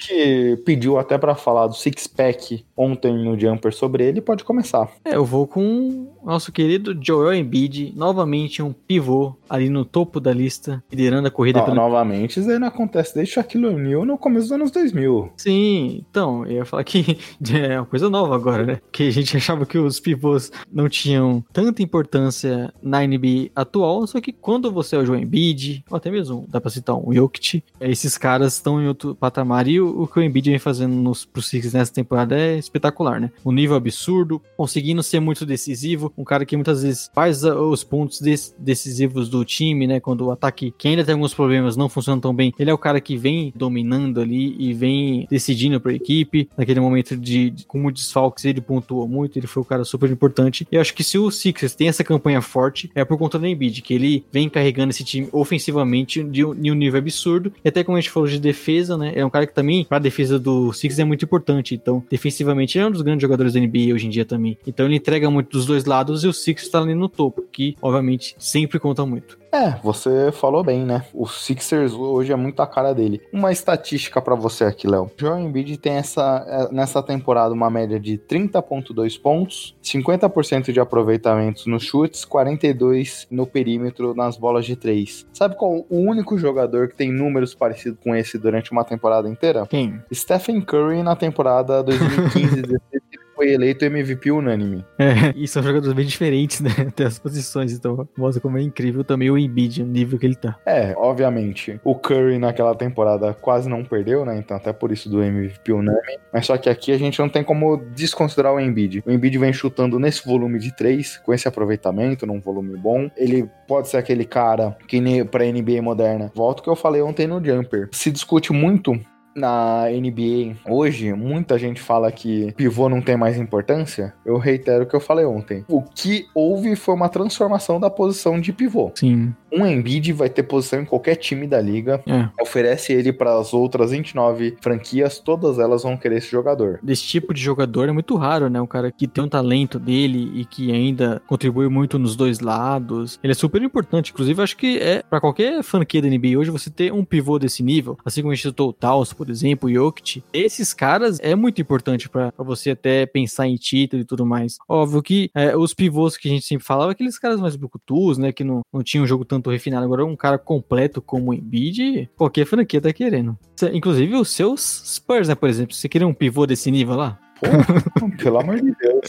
que pediu até pra falar do Six Pack ontem no Jumper sobre ele, pode começar. É, eu vou com o nosso querido Joel Embiid, novamente um pivô ali no topo da lista, liderando a corrida pelo... novamente, isso aí não acontece desde Shaquille O'Neal no começo dos anos 2000. Sim, então, eu ia falar que é uma coisa nova agora, né? Porque a gente achava que os pivôs não tinham tanta importância na NBA atual, só que quando você é o Joel Embiid, ou até mesmo dá pra citar um Jokic, esses caras estão em outro patamar e o, o que o Embiid vem fazendo nos, pros Sixers nessa temporada é espetacular, né? Um nível absurdo, conseguindo ser muito decisivo, um cara que muitas vezes faz ah, os pontos decisivos do time, né? Quando o ataque, que ainda tem alguns problemas, não funciona tão bem, ele é o cara que vem dominando ali e vem decidindo pra equipe. Naquele momento de, de como desfalques, ele pontuou muito, ele foi um cara super importante. E eu acho que se o Sixers tem essa campanha forte, é por conta do Embiid, que ele vem carregando esse time ofensivamente de um, de um nível absurdo. E até como a gente falou de defesa, né? É um cara que também, pra defesa do Sixers, é muito importante. Então, defensivamente, ele é um dos grandes jogadores da NBA hoje em dia também. Então, ele entrega muito dos dois lados e o Sixers tá ali no topo, que, obviamente, sempre conta muito. É, você falou bem, né? O Sixers hoje é muito a cara dele. Uma estatística para você aqui, Léo. Joel Embiid tem essa, é, nessa temporada uma média de 30.2 pontos, 50% de aproveitamentos nos chutes, 42 no perímetro nas bolas de três. Sabe qual o único jogador que tem números parecidos com esse durante uma temporada inteira? Quem? Stephen Curry na temporada 2015-16 foi eleito MVP unânime. É, e são jogadores bem diferentes, né? Até as posições, então mostra como é incrível também o Embiid, o nível que ele tá. É, obviamente, o Curry naquela temporada quase não perdeu, né? Então até por isso do MVP unânime. Mas só que aqui a gente não tem como desconsiderar o Embiid. O Embiid vem chutando nesse volume de 3, com esse aproveitamento, num volume bom. Ele pode ser aquele cara que pra NBA moderna. Volto o que eu falei ontem no Jumper. Se discute muito na NBA hoje, muita gente fala que pivô não tem mais importância. Eu reitero o que eu falei ontem. O que houve foi uma transformação da posição de pivô. Sim. Um Embiid vai ter posição em qualquer time da liga. É. Oferece ele para as outras 29 franquias, todas elas vão querer esse jogador. Desse tipo de jogador é muito raro, né? Um cara que tem um talento dele e que ainda contribui muito nos dois lados. Ele é super importante. Inclusive, acho que é para qualquer franquia da NBA hoje você ter um pivô desse nível, assim como a gente citou o Taos, por exemplo, o Jokic. Esses caras é muito importante para você até pensar em título e tudo mais. Óbvio que é, os pivôs que a gente sempre falava, aqueles caras mais brucutus, né? Que não, não tinham um jogo tanto refinado. Agora, um cara completo como o Embiid, qualquer franquia tá querendo. Inclusive, os seus Spurs, né, por exemplo. Você queria um pivô desse nível lá? Pô, pelo amor de Deus.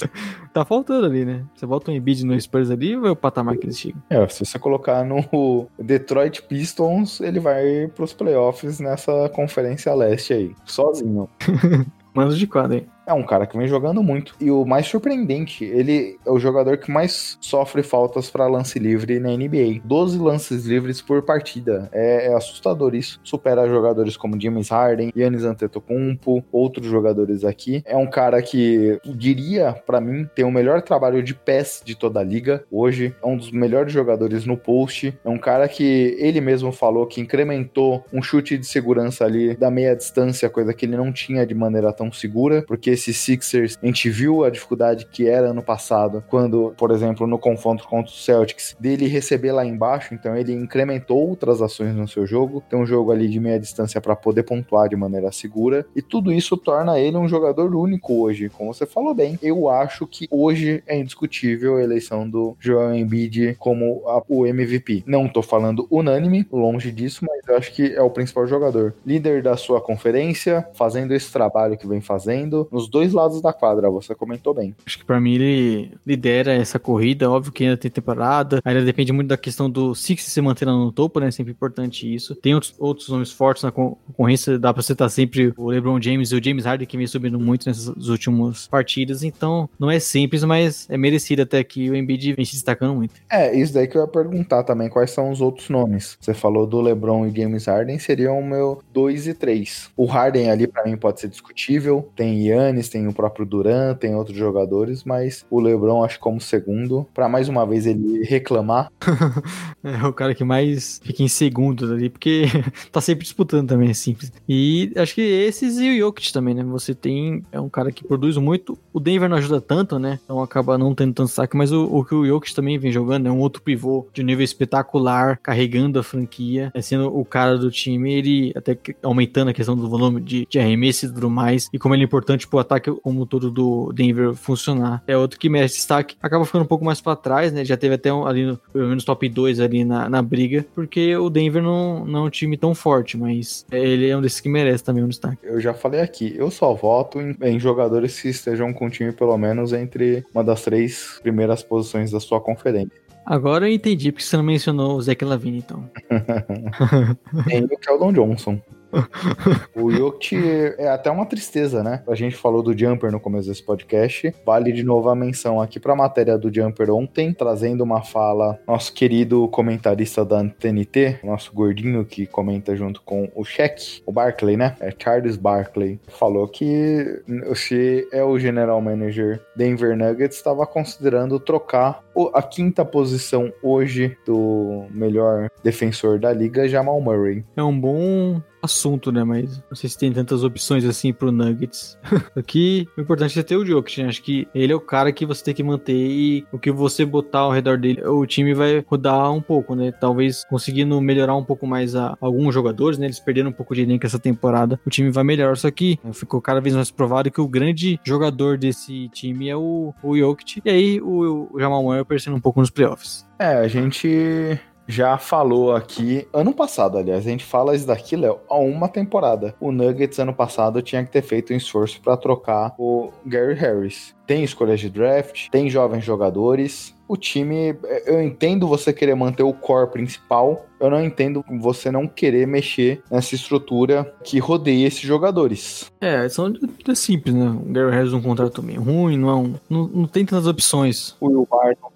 Tá faltando ali, né? Você bota um Embiid no Spurs ali ou é o patamar que eles chegam? É, se você colocar no Detroit Pistons, ele vai pros playoffs nessa conferência leste aí, sozinho. Mano de quadro, hein? É um cara que vem jogando muito. E o mais surpreendente, ele é o jogador que mais sofre faltas para lance livre na NBA. 12 lances livres por partida. É, é, assustador isso. Supera jogadores como James Harden, Yannis Antetokounmpo, outros jogadores aqui. É um cara que diria para mim tem o melhor trabalho de pés de toda a liga hoje. É um dos melhores jogadores no post. É um cara que ele mesmo falou que incrementou um chute de segurança ali da meia distância, coisa que ele não tinha de maneira tão segura, porque esses Sixers, a gente viu a dificuldade que era ano passado, quando, por exemplo, no confronto contra o Celtics, dele receber lá embaixo, então ele incrementou outras ações no seu jogo, tem um jogo ali de meia distância para poder pontuar de maneira segura, e tudo isso torna ele um jogador único hoje, como você falou bem. Eu acho que hoje é indiscutível a eleição do Joel Embiid como a, o MVP. Não tô falando unânime, longe disso, mas eu acho que é o principal jogador. Líder da sua conferência, fazendo esse trabalho que vem fazendo, nos dois lados da quadra, você comentou bem. Acho que para mim ele lidera essa corrida, óbvio que ainda tem temporada, ainda depende muito da questão do Six se manter no topo, né? Sempre importante isso. Tem outros, outros nomes fortes na concorrência, dá pra citar sempre o LeBron James e o James Harden que vem subindo muito nessas últimas partidas, então não é simples, mas é merecido até que o Embiid vem se destacando muito. É, isso daí que eu ia perguntar também, quais são os outros nomes? Você falou do LeBron e James Harden, seriam o meu 2 e 3. O Harden ali para mim pode ser discutível, tem Yannis, tem o próprio Duran, tem outros jogadores, mas o LeBron acho como segundo, para mais uma vez ele reclamar. é o cara que mais fica em segundo ali, porque tá sempre disputando também, é simples. E acho que esses e o Jokic também, né? Você tem, é um cara que produz muito, o Denver não ajuda tanto, né? Então acaba não tendo tanto saque, mas o, o que o Jokic também vem jogando é um outro pivô de nível espetacular, carregando a franquia, é sendo o cara do time, ele até aumentando a questão do volume de, de arremesso e tudo mais, e como ele é importante pro ataque como todo do Denver funcionar. É outro que merece destaque. Acaba ficando um pouco mais para trás, né? Já teve até um, ali, no, pelo menos top 2 ali na, na briga, porque o Denver não, não é um time tão forte, mas ele é um desses que merece também um destaque. Eu já falei aqui, eu só voto em, em jogadores que estejam com o time pelo menos entre uma das três primeiras posições da sua conferência. Agora eu entendi porque você não mencionou o Zeke Lavine, então. Tem o Keldon Johnson. o Jokic é até uma tristeza, né? A gente falou do Jumper no começo desse podcast. Vale de novo a menção aqui para a matéria do Jumper ontem, trazendo uma fala nosso querido comentarista da TNT, nosso gordinho que comenta junto com o Shaq, o Barkley, né? É Charles Barkley. Falou que se é o general manager Denver Nuggets estava considerando trocar a quinta posição hoje do melhor defensor da liga, Jamal Murray. É um bom assunto, né? Mas não sei se tem tantas opções assim pro Nuggets. Aqui, o importante é ter o Jokic, né? Acho que ele é o cara que você tem que manter e o que você botar ao redor dele, o time vai rodar um pouco, né? Talvez conseguindo melhorar um pouco mais a, alguns jogadores, né? Eles perderam um pouco de elenco essa temporada, o time vai melhorar. Só que ficou cada vez mais provado que o grande jogador desse time é o, o Jokic. E aí o, o Jamal Murray aparecendo um pouco nos playoffs. É, a gente já falou aqui, ano passado, aliás, a gente fala isso daqui, Léo, há uma temporada. O Nuggets, ano passado, tinha que ter feito um esforço para trocar o Gary Harris. Tem escolhas de draft, tem jovens jogadores. O time, eu entendo você querer manter o core principal, eu não entendo você não querer mexer nessa estrutura que rodeia esses jogadores. É, são é simples, né? O Gary Harris é um contrato meio ruim, não, é um- não, não tem tantas opções. O Will Barton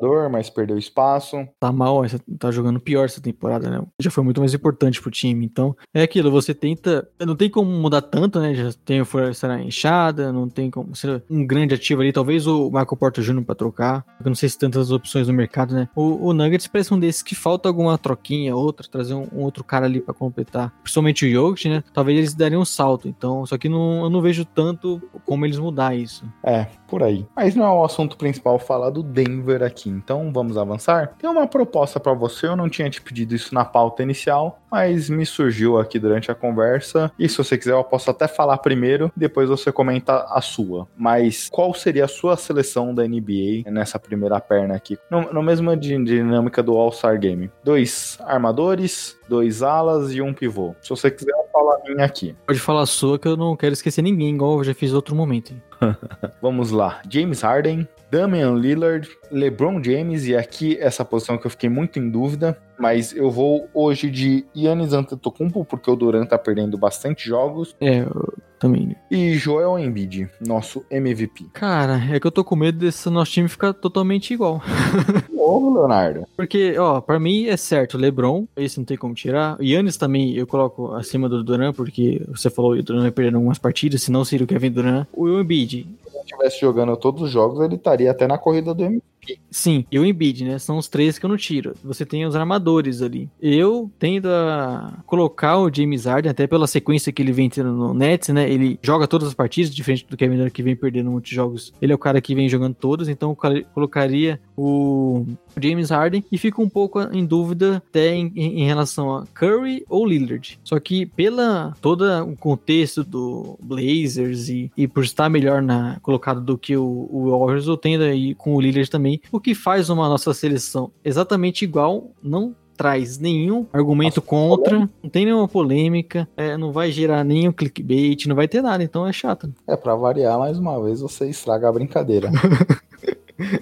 jogador, mas perdeu espaço. Tá mal, tá jogando pior essa temporada, né? Já foi muito mais importante pro time. Então, é aquilo, você tenta. Não tem como mudar tanto, né? Já tem o Força enxada, não tem como ser um grande ativo ali. Talvez o Michael Porter Jr. pra trocar. Eu não sei se tantas opções no mercado, né? O, o Nuggets parece um desses que falta alguma troquinha, outra, trazer um, um outro cara ali pra completar. Principalmente o Jokic, né? Talvez eles dariam um salto. Então, só que não, eu não vejo tanto como eles mudar isso. É, por aí. Mas não é o assunto principal falar do Denver aqui. Então vamos avançar. Tem uma proposta pra você. Eu não tinha te pedido isso na pauta inicial, mas me surgiu aqui durante a conversa. E se você quiser, eu posso até falar primeiro, depois você comenta a sua. Mas qual seria a sua seleção da NBA nessa primeira perna aqui? No, no mesma di- dinâmica do All-Star Game. Dois armadores, dois alas e um pivô. Se você quiser, eu falo a minha aqui. Pode falar a sua que eu não quero esquecer ninguém, igual eu já fiz outro momento. Vamos lá. James Harden, Damian Lillard, LeBron James e aqui essa posição que eu fiquei muito em dúvida, mas eu vou hoje de Giannis Antetokounmpo porque o Durant tá perdendo bastante jogos É, eu também. e Joel Embiid, nosso MVP. Cara, é que eu tô com medo desse nosso time ficar totalmente igual. Ô, Leonardo. Porque, ó, pra mim é certo, LeBron, esse não tem como tirar. Yannis também eu coloco acima do Duran, porque você falou que o Duran vai perder algumas partidas, senão seria o Kevin Duran. O Embiid, Se estivesse jogando todos os jogos, ele estaria até na corrida do MVP. Sim, e o Embiid, né? São os três que eu não tiro. Você tem os armadores ali. Eu tendo a colocar o James Harden, até pela sequência que ele vem tendo no Nets, né? Ele joga todas as partidas, diferente do Kevin Durant que vem perdendo muitos jogos. Ele é o cara que vem jogando todas, então eu colo- colocaria o James Harden e fico um pouco em dúvida até em, em- em relação a Curry ou Lillard. Só que pela todo o contexto do Blazers e, e por estar melhor na colocado do que o, o Warriors, eu tendo aí com o Lillard também, o que faz uma nossa seleção exatamente igual, não traz nenhum argumento contra, não tem nenhuma polêmica, é, não vai gerar nenhum clickbait, não vai ter nada, então é chato. É, pra variar, mais uma vez, você estraga a brincadeira.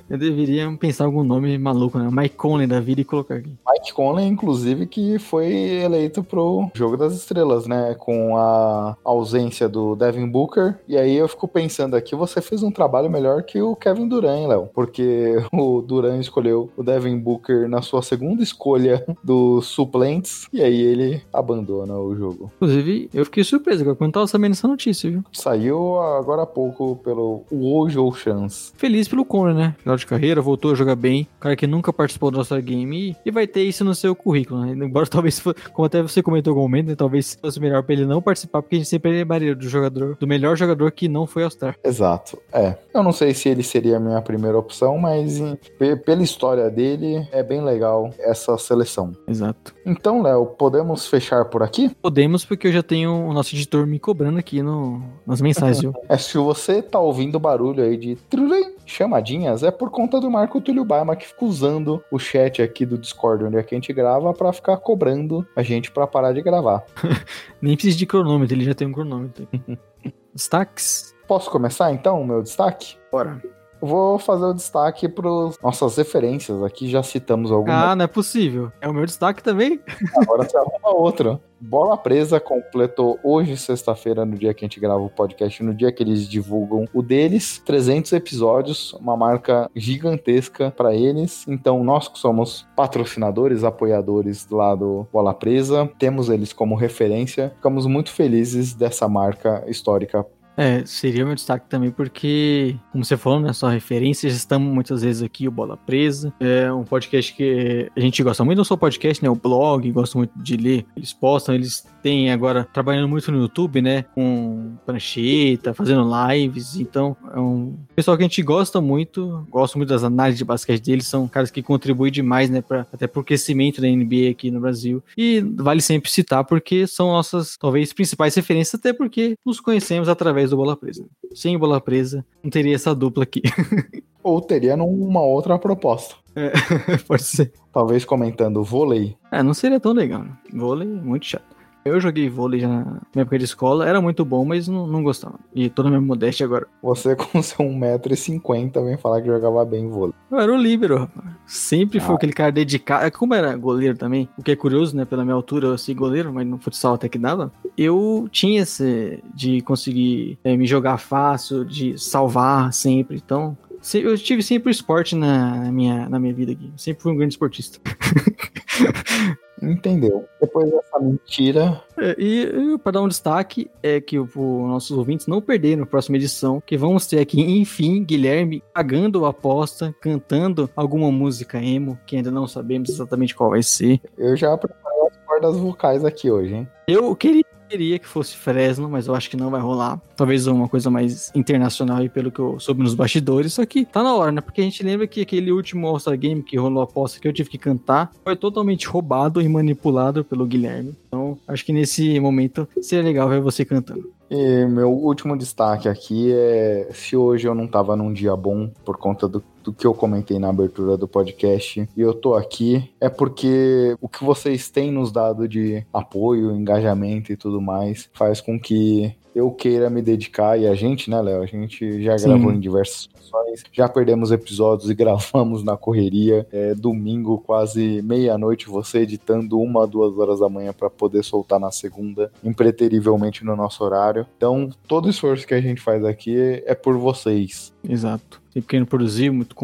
Eu deveria pensar algum nome maluco, né? Mike Conley da vida e colocar aqui. Mike Conley, inclusive, que foi eleito pro Jogo das Estrelas, né? Com a ausência do Devin Booker. E aí eu fico pensando aqui, você fez um trabalho melhor que o Kevin Durant, Léo? Porque o Durant escolheu o Devin Booker na sua segunda escolha dos suplentes. E aí ele abandona o jogo. Inclusive, eu fiquei surpreso quando tava sabendo essa notícia, viu? Saiu agora há pouco pelo Woj Chance. Feliz pelo Conor, né? Final de carreira, voltou a jogar bem. Cara que nunca participou do All-Star Game e, vai ter isso no seu currículo, né? Embora talvez, como até você comentou em algum momento, né? talvez fosse melhor pra ele não participar, porque a gente sempre lembraria do jogador, do melhor jogador que não foi All-Star. Exato, é. Eu não sei se ele seria a minha primeira opção, mas em- pe- pela história dele, é bem legal essa seleção. Exato. Então, Léo, podemos fechar por aqui? Podemos, porque eu já tenho o nosso editor me cobrando aqui no, nas mensagens, viu? É, se você tá ouvindo barulho aí de trulim, chamadinhas, é por conta do Marco Túlio Baima que fica usando o chat aqui do Discord onde é que a gente grava pra ficar cobrando a gente pra parar de gravar. Nem precisa de cronômetro, ele já tem um cronômetro. Destaques? Posso começar então o meu destaque? Bora. Vou fazer o destaque para nossas referências. Aqui já citamos algumas. Ah, não é possível. É o meu destaque também? Agora você arruma outro. Bola Presa completou hoje, sexta-feira, no dia que a gente grava o podcast, no dia que eles divulgam o deles, 300 episódios, uma marca gigantesca para eles. Então, nós que somos patrocinadores, apoiadores lá do Bola Presa, temos eles como referência. Ficamos muito felizes dessa marca histórica É, seria meu destaque também porque, como você falou, né, só referências, estamos muitas vezes aqui, o Bola Presa, é um podcast que a gente gosta muito, não só o podcast, né, o blog, gosta muito de ler, eles postam, eles têm agora, trabalhando muito no YouTube, né, com prancheta, fazendo lives, então é um pessoal que a gente gosta muito, gosto muito das análises de basquete deles, são caras que contribuem demais, né, pra, até pro crescimento da NBA aqui no Brasil, e vale sempre citar porque são nossas, talvez, principais referências, até porque nos conhecemos através do Bola Presa. Sem o Bola Presa, não teria essa dupla aqui. Ou teria numa outra proposta. É, pode ser. Talvez comentando vôlei. É, não seria tão legal. Né? Vôlei, muito chato. Eu joguei vôlei na minha época de escola, era muito bom, mas não, não gostava. E toda a minha modéstia agora. Você com seu 1,50m vem falar que jogava bem vôlei. Eu era o líbero, rapaz. Sempre ah. foi aquele cara dedicado. Como era goleiro também, o que é curioso, né? Pela minha altura, eu sei goleiro, mas no futsal até que dava. Eu tinha esse de conseguir é, me jogar fácil, de salvar sempre. Então, eu tive sempre o esporte na minha, na minha vida aqui. Sempre fui um grande esportista. Entendeu? Depois dessa mentira. É, e, e para dar um destaque, é que os nossos ouvintes não perderam na próxima edição, que vamos ter aqui, enfim, Guilherme pagando a aposta, cantando alguma música emo, que ainda não sabemos exatamente qual vai ser. Eu já preparei as cordas vocais aqui hoje, hein? Eu queria queria que fosse Fresno, mas eu acho que não vai rolar. Talvez uma coisa mais internacional aí, pelo que eu soube nos bastidores. Só que tá na hora, né? Porque a gente lembra que aquele último All-Star Game que rolou a aposta que eu tive que cantar foi totalmente roubado e manipulado pelo Guilherme. Então, acho que nesse momento seria legal ver você cantando. E meu último destaque aqui é se hoje eu não tava num dia bom por conta do, do que eu comentei na abertura do podcast e eu tô aqui, é porque o que vocês têm nos dado de apoio, engajamento e tudo mais faz com que eu queira me dedicar, e a gente, né, Léo? A gente já Sim. gravou em diversas situações, já perdemos episódios e gravamos na correria. É, domingo, quase meia-noite, você editando uma, duas horas da manhã para poder soltar na segunda, impreterivelmente no nosso horário. Então, todo o esforço que a gente faz aqui é por vocês. Exato querendo produzir muito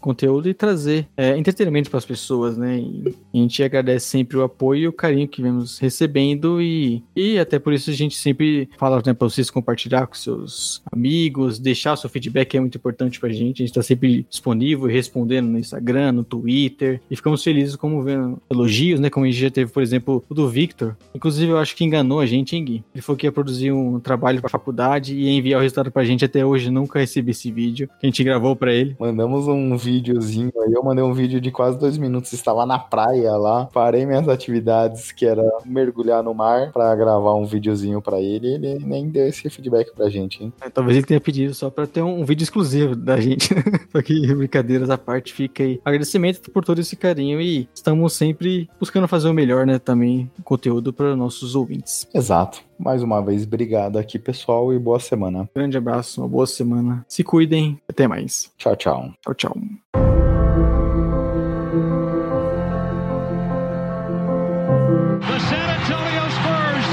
conteúdo e trazer é, entretenimento para as pessoas, né? E a gente agradece sempre o apoio e o carinho que vemos recebendo e, e até por isso a gente sempre fala né, para vocês compartilhar com seus amigos, deixar seu feedback é muito importante para a gente. A gente está sempre disponível e respondendo no Instagram, no Twitter e ficamos felizes como vendo elogios, né? Como a gente já teve, por exemplo, o do Victor. Inclusive, eu acho que enganou a gente, hein, Gui? Ele falou que ia produzir um trabalho para faculdade e ia enviar o resultado para a gente. Até hoje nunca recebi esse vídeo a gente gravou gravou pra ele. Mandamos um videozinho aí. Eu mandei um vídeo de quase dois minutos. Estava na praia lá. Parei minhas atividades, que era mergulhar no mar, pra gravar um videozinho pra ele. E ele nem deu esse feedback pra gente, hein? É, talvez ele tenha pedido só pra ter um, um vídeo exclusivo da gente. só que brincadeiras à parte, fica aí. Agradecimento por todo esse carinho e estamos sempre buscando fazer o melhor, né? Também conteúdo para nossos ouvintes. Exato. Mais uma vez, obrigado aqui, pessoal, e boa semana. Grande abraço, uma boa semana. Se cuidem. Até mais. Tchau, tchau. Tchau, tchau. The San Antonio Spurs